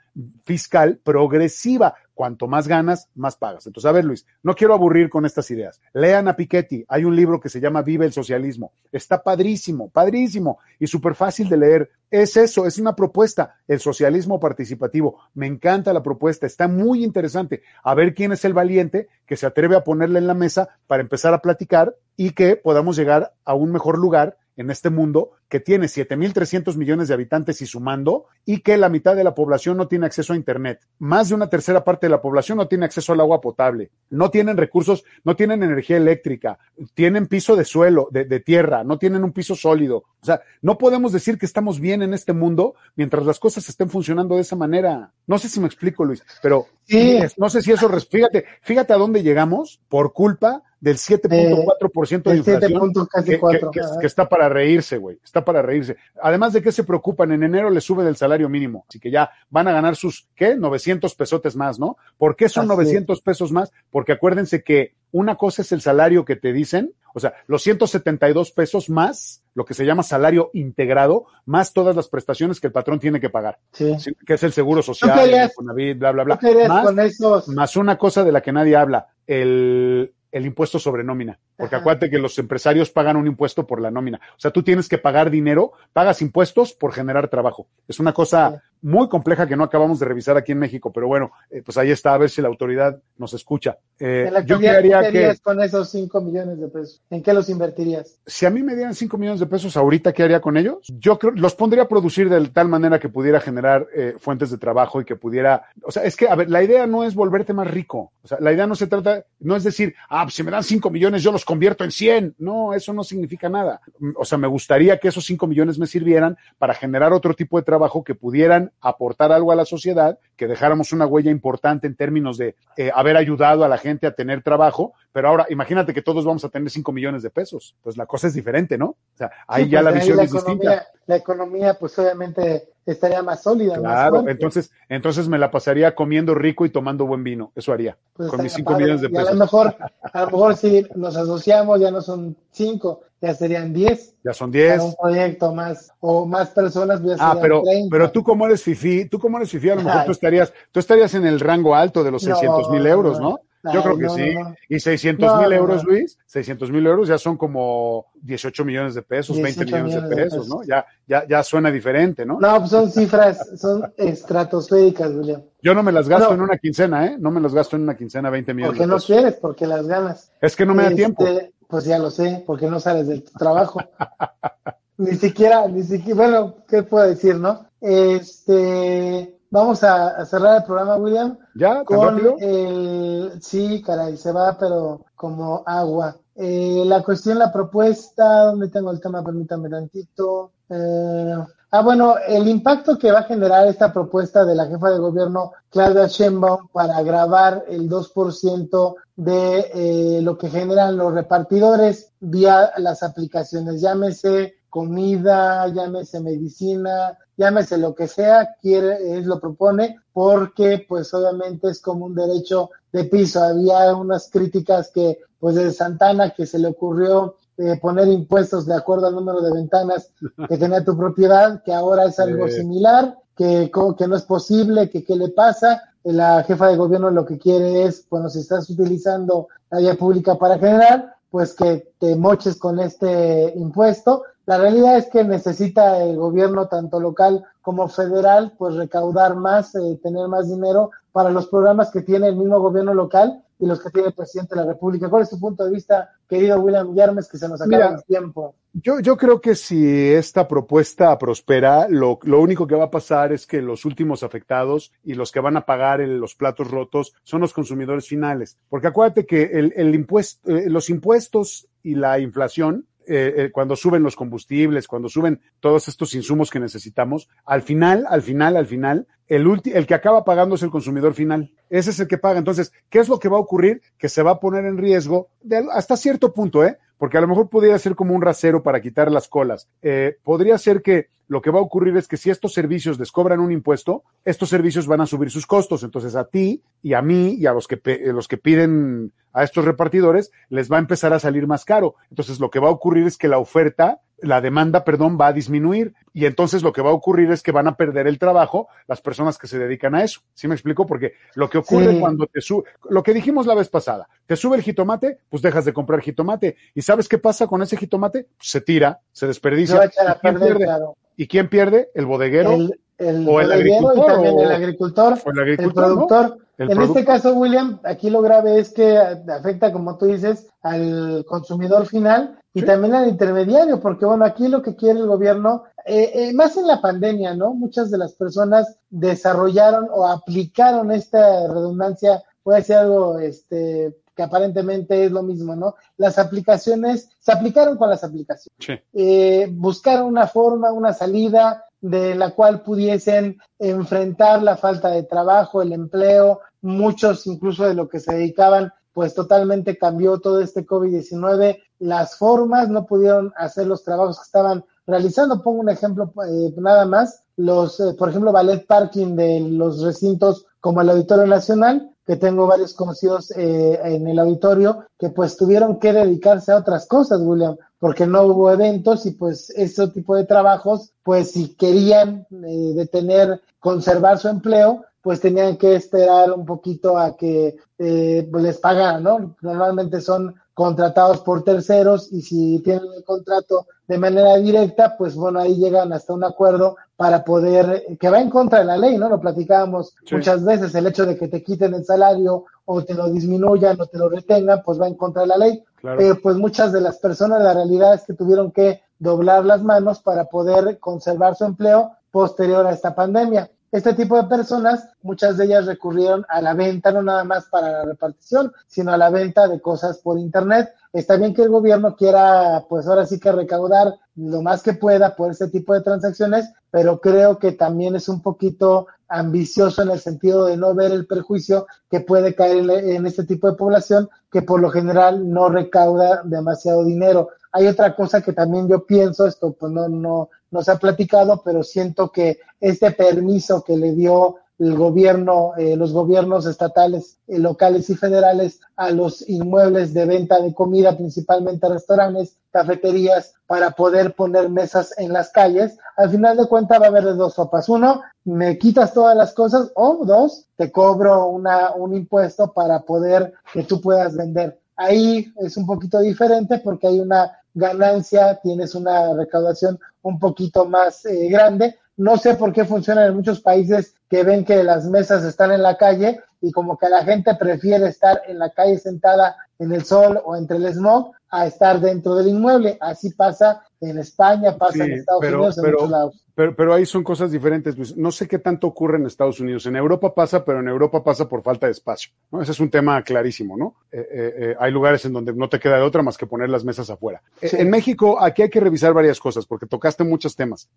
fiscal progresiva. Cuanto más ganas, más pagas. Entonces, a ver, Luis, no quiero aburrir con estas ideas. Lean a Piketty. Hay un libro que se llama Vive el Socialismo. Está padrísimo, padrísimo y súper fácil de leer. Es eso, es una propuesta, el socialismo participativo. Me encanta la propuesta, está muy interesante. A ver quién es el valiente que se atreve a ponerle en la mesa para empezar a platicar y que podamos llegar a un mejor lugar en este mundo que tiene 7.300 millones de habitantes y sumando, y que la mitad de la población no tiene acceso a Internet. Más de una tercera parte de la población no tiene acceso al agua potable, no tienen recursos, no tienen energía eléctrica, tienen piso de suelo, de, de tierra, no tienen un piso sólido. O sea, no podemos decir que estamos bien en este mundo mientras las cosas estén funcionando de esa manera. No sé si me explico, Luis, pero Sí. no sé si eso, fíjate, fíjate a dónde llegamos por culpa del 7.4% de del 7 inflación punto casi que, que- que- que está para reírse, güey, está para reírse. Además de que se preocupan, en enero les sube del salario mínimo, así que ya van a ganar sus, ¿qué? 900 pesotes más, ¿no? ¿Por qué son Así 900 pesos más? Porque acuérdense que una cosa es el salario que te dicen, o sea, los 172 pesos más lo que se llama salario integrado, más todas las prestaciones que el patrón tiene que pagar, que es el seguro social, ¿Tú qué el? Infonavit, bla, bla, bla. ¿Tú qué harías Más- con esos? más una cosa de la que nadie habla, el, el impuesto sobre nómina. Porque Ajá. acuérdate que los empresarios pagan un impuesto por la nómina. O sea, tú tienes que pagar dinero, pagas impuestos por generar trabajo. Es una cosa muy compleja que no acabamos de revisar aquí en México, pero bueno, eh, pues ahí está, a ver si la autoridad nos escucha. Eh, En la yo actualidad, ¿qué creería que con esos 5 millones de pesos? ¿En qué los invertirías? si a mí me dieran 5 millones de pesos ahorita, ¿qué haría con ellos? Yo creo, los pondría a producir de tal manera que pudiera generar eh, fuentes de trabajo y que pudiera, o sea, es que, a ver, la idea no es volverte más rico, o sea, la idea no se trata, no es decir, ah, pues si me dan 5 millones yo los convierto en 100, no, eso no significa nada. Mm, O sea, me gustaría que esos 5 millones me sirvieran para generar otro tipo de trabajo que pudieran aportar algo a la sociedad, que dejáramos una huella importante en términos de eh, haber ayudado a la gente a tener trabajo, pero ahora imagínate que todos vamos a tener 5 millones de pesos, pues la cosa es diferente, ¿no? O sea, ahí Sí, ya pues, la visión la es distinta. La economía, pues obviamente estaría más sólida. Claro, entonces, entonces me la pasaría comiendo rico y tomando buen vino, eso haría, Pues con mis estaría 5 padre. millones de Y a lo pesos. mejor, a lo mejor si nos asociamos ya no son 5, ya serían 10. Ya son Para 10. un proyecto más o más personas ya Ah, serían pero, 30. pero tú como eres fifí, tú como eres fifí, a lo mejor Ay. tú estarías, tú estarías en el rango alto de los No, 600 mil euros, ¿no? Yo Ay, creo que no, sí. no, no. Y 600 mil No, no, euros, no. Luis, 600 mil euros ya son como 18 millones de pesos, 20 18 millones de pesos. ¿no? Ya, ya, ya suena diferente, ¿no? No, pues son cifras, son estratosféricas, William. Yo no me las gasto No. en una quincena, ¿eh? No me las gasto en una quincena 20 millones Porque de no pesos. quieres, porque las ganas. Es que no me da Este, tiempo. Pues ya lo sé, porque no sales de tu trabajo. [laughs] ni siquiera, ni siquiera, bueno, ¿qué puedo decir, no? Este, vamos a, a cerrar el programa, William, ¿Ya? ¿Tan con rápido? el, sí, caray, se va, pero como agua. Eh, la cuestión, la propuesta, ¿dónde tengo el tema? Permítame tantito. Eh, ah, bueno, el impacto que va a generar esta propuesta de la jefa de gobierno, Claudia Sheinbaum, para grabar el 2% de eh, lo que generan los repartidores vía las aplicaciones, llámese comida, llámese medicina, llámese lo que sea, quiere, es lo propone, porque pues obviamente es como un derecho de piso. Había unas críticas que pues de Santana que se le ocurrió eh, poner impuestos de acuerdo al número de ventanas que tenía tu propiedad, que ahora es algo similar, que, co- que no es posible, que qué le pasa. La jefa de gobierno lo que quiere es, bueno, si estás utilizando la vía pública para generar, pues que te moches con este impuesto. La realidad es que necesita el gobierno, tanto local como federal, pues recaudar más, eh, tener más dinero para los programas que tiene el mismo gobierno local y los que tiene el presidente de la República. ¿Cuál es tu punto de vista, querido William Yarmes, que se nos acaba Mira, el tiempo? Yo, yo creo que si esta propuesta prospera, lo, lo único que va a pasar es que los últimos afectados y los que van a pagar el- los platos rotos son los consumidores finales. Porque acuérdate que el, el impuesto, eh, los impuestos y la inflación, eh, eh, cuando suben los combustibles, cuando suben todos estos insumos que necesitamos, al final, al final, al final, el, ulti- el que acaba pagando es el consumidor final. Ese es el que paga. Entonces, ¿qué es lo que va a ocurrir? Que se va a poner en riesgo de- hasta cierto punto, ¿eh? Porque a lo mejor podría ser como un rasero para quitar las colas. Eh, podría ser que lo que va a ocurrir es que si estos servicios les cobran un impuesto, estos servicios van a subir sus costos. Entonces a ti y a mí y a los que, los que piden a estos repartidores les va a empezar a salir más caro. Entonces lo que va a ocurrir es que la oferta, la demanda, perdón, va a disminuir. Y entonces lo que va a ocurrir es que van a perder el trabajo las personas que se dedican a eso. ¿Sí me explico? Porque lo que ocurre Sí. cuando te sube, lo que dijimos la vez pasada, te sube el jitomate, pues dejas de comprar jitomate. ¿Y sabes qué pasa con ese jitomate? Pues se tira, se Se desperdicia. va a echar ¿Y a quién perder, claro. ¿Y quién pierde? ¿El bodeguero? El, el o el agricultor, y también o- el agricultor, o el ¿no? productor. El en este caso, William, aquí lo grave es que afecta, como tú dices, al consumidor final y también al intermediario, porque bueno, aquí lo que quiere el gobierno, eh, eh, más en la pandemia, ¿no? Muchas de las personas desarrollaron o aplicaron esta redundancia, puede ser algo, este, que aparentemente es lo mismo, ¿no? Las aplicaciones se aplicaron con las aplicaciones. Sí. Eh, buscaron una forma, una salida de la cual pudiesen enfrentar la falta de trabajo, el empleo, muchos incluso de lo que se dedicaban, pues totalmente cambió todo este COVID-19, las formas no pudieron hacer los trabajos que estaban realizando. Pongo un ejemplo eh, nada más, los, eh, por ejemplo, ballet parking de los recintos como el Auditorio Nacional, que tengo varios conocidos eh, en el auditorio, que pues tuvieron que dedicarse a otras cosas, William, porque no hubo eventos y pues ese tipo de trabajos, pues si querían eh, detener, conservar su empleo, pues tenían que esperar un poquito a que eh, pues les pagaran, ¿no? Normalmente son contratados por terceros y si tienen el contrato de manera directa, pues bueno, ahí llegan hasta un acuerdo para poder, que va en contra de la ley, ¿no? Lo platicábamos Sí. muchas veces, el hecho de que te quiten el salario o te lo disminuyan o te lo retengan, pues va en contra de la ley. Claro. Eh, pues muchas de las personas, la realidad es que tuvieron que doblar las manos para poder conservar su empleo posterior a esta pandemia. Este tipo de personas, muchas de ellas recurrieron a la venta, no nada más para la repartición, sino a la venta de cosas por Internet. Está bien que el gobierno quiera, pues ahora sí que recaudar lo más que pueda por este tipo de transacciones, pero creo que también es un poquito ambicioso en el sentido de no ver el perjuicio que puede caer en, en este tipo de población que por lo general no recauda demasiado dinero. Hay otra cosa que también yo pienso, esto pues no, no, no se ha platicado, pero siento que este permiso que le dio el gobierno, eh, los gobiernos estatales, eh, locales y federales a los inmuebles de venta de comida, principalmente restaurantes, cafeterías, para poder poner mesas en las calles. Al final de cuentas va a haber de dos sopas. Uno, me quitas todas las cosas o dos, te cobro una, un impuesto para poder que tú puedas vender. Ahí es un poquito diferente porque hay una ganancia, tienes una recaudación un poquito más eh, grande. No sé por qué funciona en muchos países que ven que las mesas están en la calle y como que la gente prefiere estar en la calle sentada en el sol o entre el smog a estar dentro del inmueble. Así pasa en España, pasa Sí, en Estados pero- Unidos, en pero- muchos lados. Pero, pero ahí son cosas diferentes, Luis. No sé qué tanto ocurre en Estados Unidos. En Europa pasa, pero en Europa pasa por falta de espacio. ¿no? Ese es un tema clarísimo, ¿no? Eh, eh, eh, hay lugares en donde no te queda de otra más que poner las mesas afuera. Sí. En México, aquí hay que revisar varias cosas, porque tocaste muchos temas.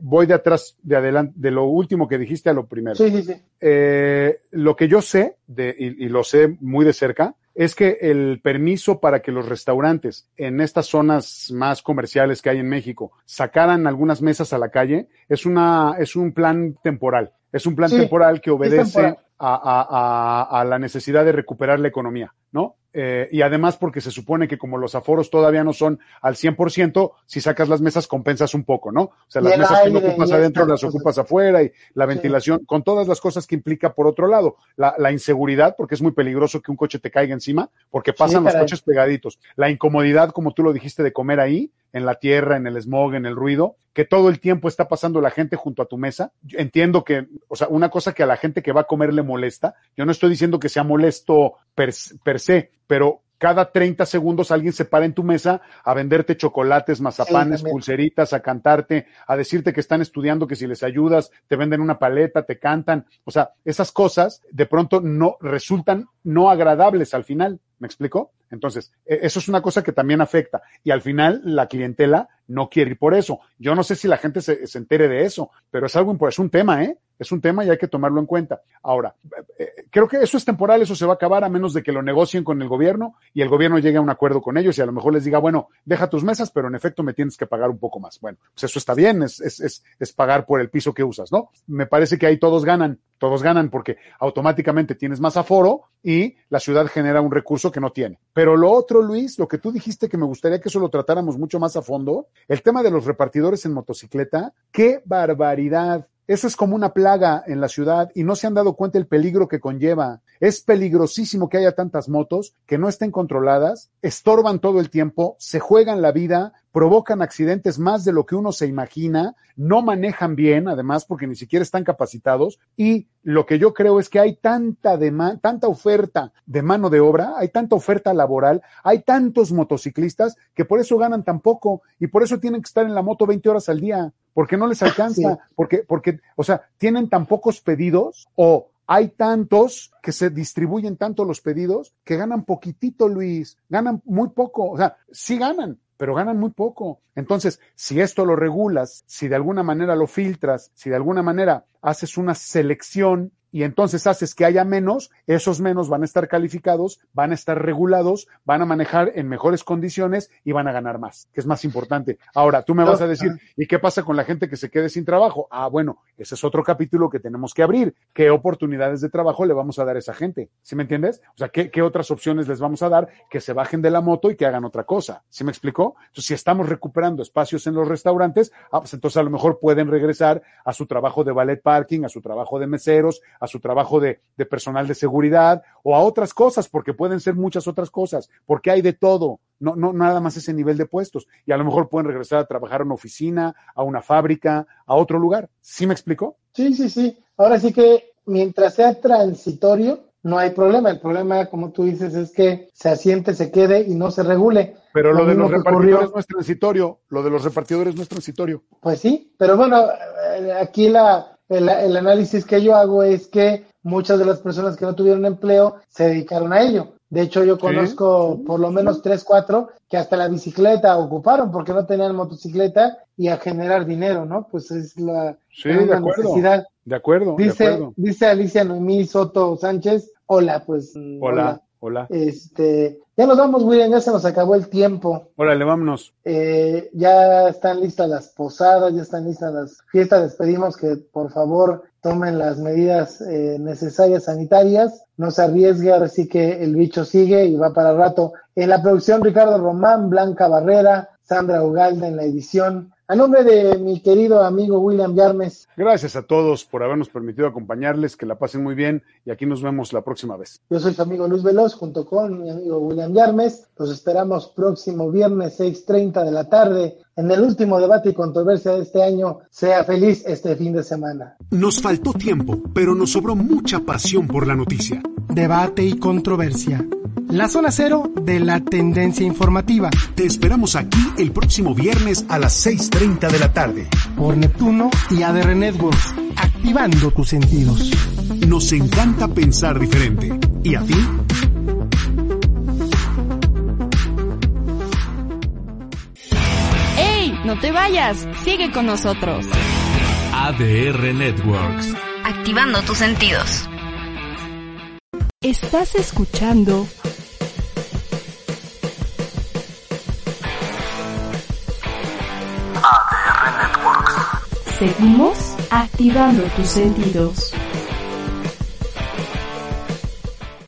Voy de atrás, de adelante, de lo último que dijiste a lo primero. Sí, sí, sí. Lo que yo sé, de, y, y lo sé muy de cerca, es que el permiso para que los restaurantes en estas zonas más comerciales que hay en México sacaran algunas mesas a la calle es una es un plan temporal. Es un plan Sí, temporal que obedece a, a- a- a la necesidad de recuperar la economía, ¿no? Eh, y además porque se supone que como los aforos todavía no son al 100%, si sacas las mesas compensas un poco, ¿no? O sea, las mesas que no ocupas adentro las cosas. ocupas afuera y la ventilación, con todas las cosas que implica por otro lado. La, la inseguridad, porque es muy peligroso que un coche te caiga encima, porque pasan los coches pegaditos. La incomodidad, como tú lo dijiste, de comer ahí, en la tierra, en el smog, en el ruido, que todo el tiempo está pasando la gente junto a tu mesa. Yo entiendo que, o sea, una cosa que a la gente que va a comer le molesta. Yo no estoy diciendo que sea molesto per, per se, pero cada 30 segundos alguien se para en tu mesa a venderte chocolates, mazapanes, pulseritas, a cantarte, a decirte que están estudiando, que si les ayudas, te venden una paleta, te cantan. O sea, esas cosas de pronto no resultan no agradables al final. ¿Me explico? Entonces, e- eso es una cosa que también afecta. Y al final, la clientela no quiere ir por eso. Yo no sé si la gente se, se entere de eso, pero es algo importante, es un tema, ¿eh? Es un tema y hay que tomarlo en cuenta. Ahora, eh, creo que eso es temporal, eso se va a acabar a menos de que lo negocien con el gobierno y el gobierno llegue a un acuerdo con ellos y a lo mejor les diga, bueno, deja tus mesas, pero en efecto me tienes que pagar un poco más. Bueno, pues eso está bien, es, es, es, es pagar por el piso que usas, ¿no? Me parece que ahí todos ganan, todos ganan porque automáticamente tienes más aforo y la ciudad genera un recurso que no tiene. Pero lo otro, Luis, lo que tú dijiste que me gustaría que eso lo tratáramos mucho más a fondo, el tema de los repartidores en motocicleta, qué barbaridad Eso es como una plaga en la ciudad y no se han dado cuenta el peligro que conlleva. Es peligrosísimo que haya tantas motos que no estén controladas, estorban todo el tiempo, se juegan la vida, provocan accidentes más de lo que uno se imagina, no manejan bien, además, porque ni siquiera están capacitados. Y lo que yo creo es que hay tanta, tanta oferta de mano de obra, hay tanta oferta laboral, hay tantos motociclistas que por eso ganan tan poco y por eso tienen que estar en la moto 20 horas al día, porque no les [laughs] alcanza, porque, porque, o sea, tienen tan pocos pedidos o hay tantos que se distribuyen tanto los pedidos que ganan poquitito, Luis, ganan muy poco, o sea, sí ganan, pero ganan muy poco. Entonces, si esto lo regulas, si de alguna manera lo filtras, si de alguna manera haces una selección y entonces haces que haya menos, esos menos van a estar calificados, van a estar regulados, van a manejar en mejores condiciones y van a ganar más, que es más importante. Ahora, tú me vas a decir, ¿y qué pasa con la gente que se quede sin trabajo? Ah, bueno, ese es otro capítulo que tenemos que abrir. ¿Qué oportunidades de trabajo le vamos a dar a esa gente? ¿Sí me entiendes? O sea, ¿qué, qué otras opciones les vamos a dar que se bajen de la moto y que hagan otra cosa? ¿Sí me explicó? Entonces, si estamos recuperando espacios en los restaurantes, ah, pues entonces a lo mejor pueden regresar a su trabajo de ballet parking, a su trabajo de meseros, a su trabajo de, de, personal de seguridad o a otras cosas, porque pueden ser muchas otras cosas, porque hay de todo, no, no nada más ese nivel de puestos. Y a lo mejor pueden regresar a trabajar a una oficina, a una fábrica, a otro lugar. ¿Sí me explicó? Sí, sí, sí. Ahora sí que mientras sea transitorio, no hay problema. El problema, como tú dices, es que se asiente, se quede y no se regule. Pero lo, lo de los repartidores no es transitorio. Lo de los repartidores no es transitorio. Pues sí, pero bueno, eh, aquí la, el, el, análisis que yo hago es que muchas de las personas que no tuvieron empleo se dedicaron a ello. De hecho, yo conozco por lo menos tres, cuatro que hasta la bicicleta ocuparon porque no tenían motocicleta y a generar dinero, ¿no? Pues es la, sí, de acuerdo, necesidad. De acuerdo, dice, de acuerdo. Dice Alicia Noemí Soto Sánchez, hola, pues. Hola, hola. Este, ya nos vamos, William, ya se nos acabó el tiempo. Órale, vámonos. Eh, ya están listas las posadas, ya están listas las fiestas. Les pedimos que por favor tomen las medidas eh, necesarias sanitarias, no se arriesgue, ahora sí que el bicho sigue y va para rato. En la producción, Ricardo Román, Blanca Barrera, Sandra Ugalda en la edición. A nombre de mi querido amigo William Yarmes. Gracias a todos por habernos permitido acompañarles, que la pasen muy bien y aquí nos vemos la próxima vez. Yo soy su amigo Luis Veloz junto con mi amigo William Yarmes. Los esperamos próximo viernes 6.30 de la tarde en el último debate y controversia de este año. Sea feliz este fin de semana. Nos faltó tiempo, pero nos sobró mucha pasión por la noticia. Debate y controversia. La zona cero de la tendencia informativa. Te esperamos aquí el próximo viernes a las 6.30 de la tarde. Por Neptuno y ADR Networks, activando tus sentidos. Nos encanta pensar diferente. ¿Y a ti? No te vayas, sigue con nosotros. ADR Networks. Activando tus sentidos. Estás escuchando ADR Networks. Seguimos activando tus sentidos.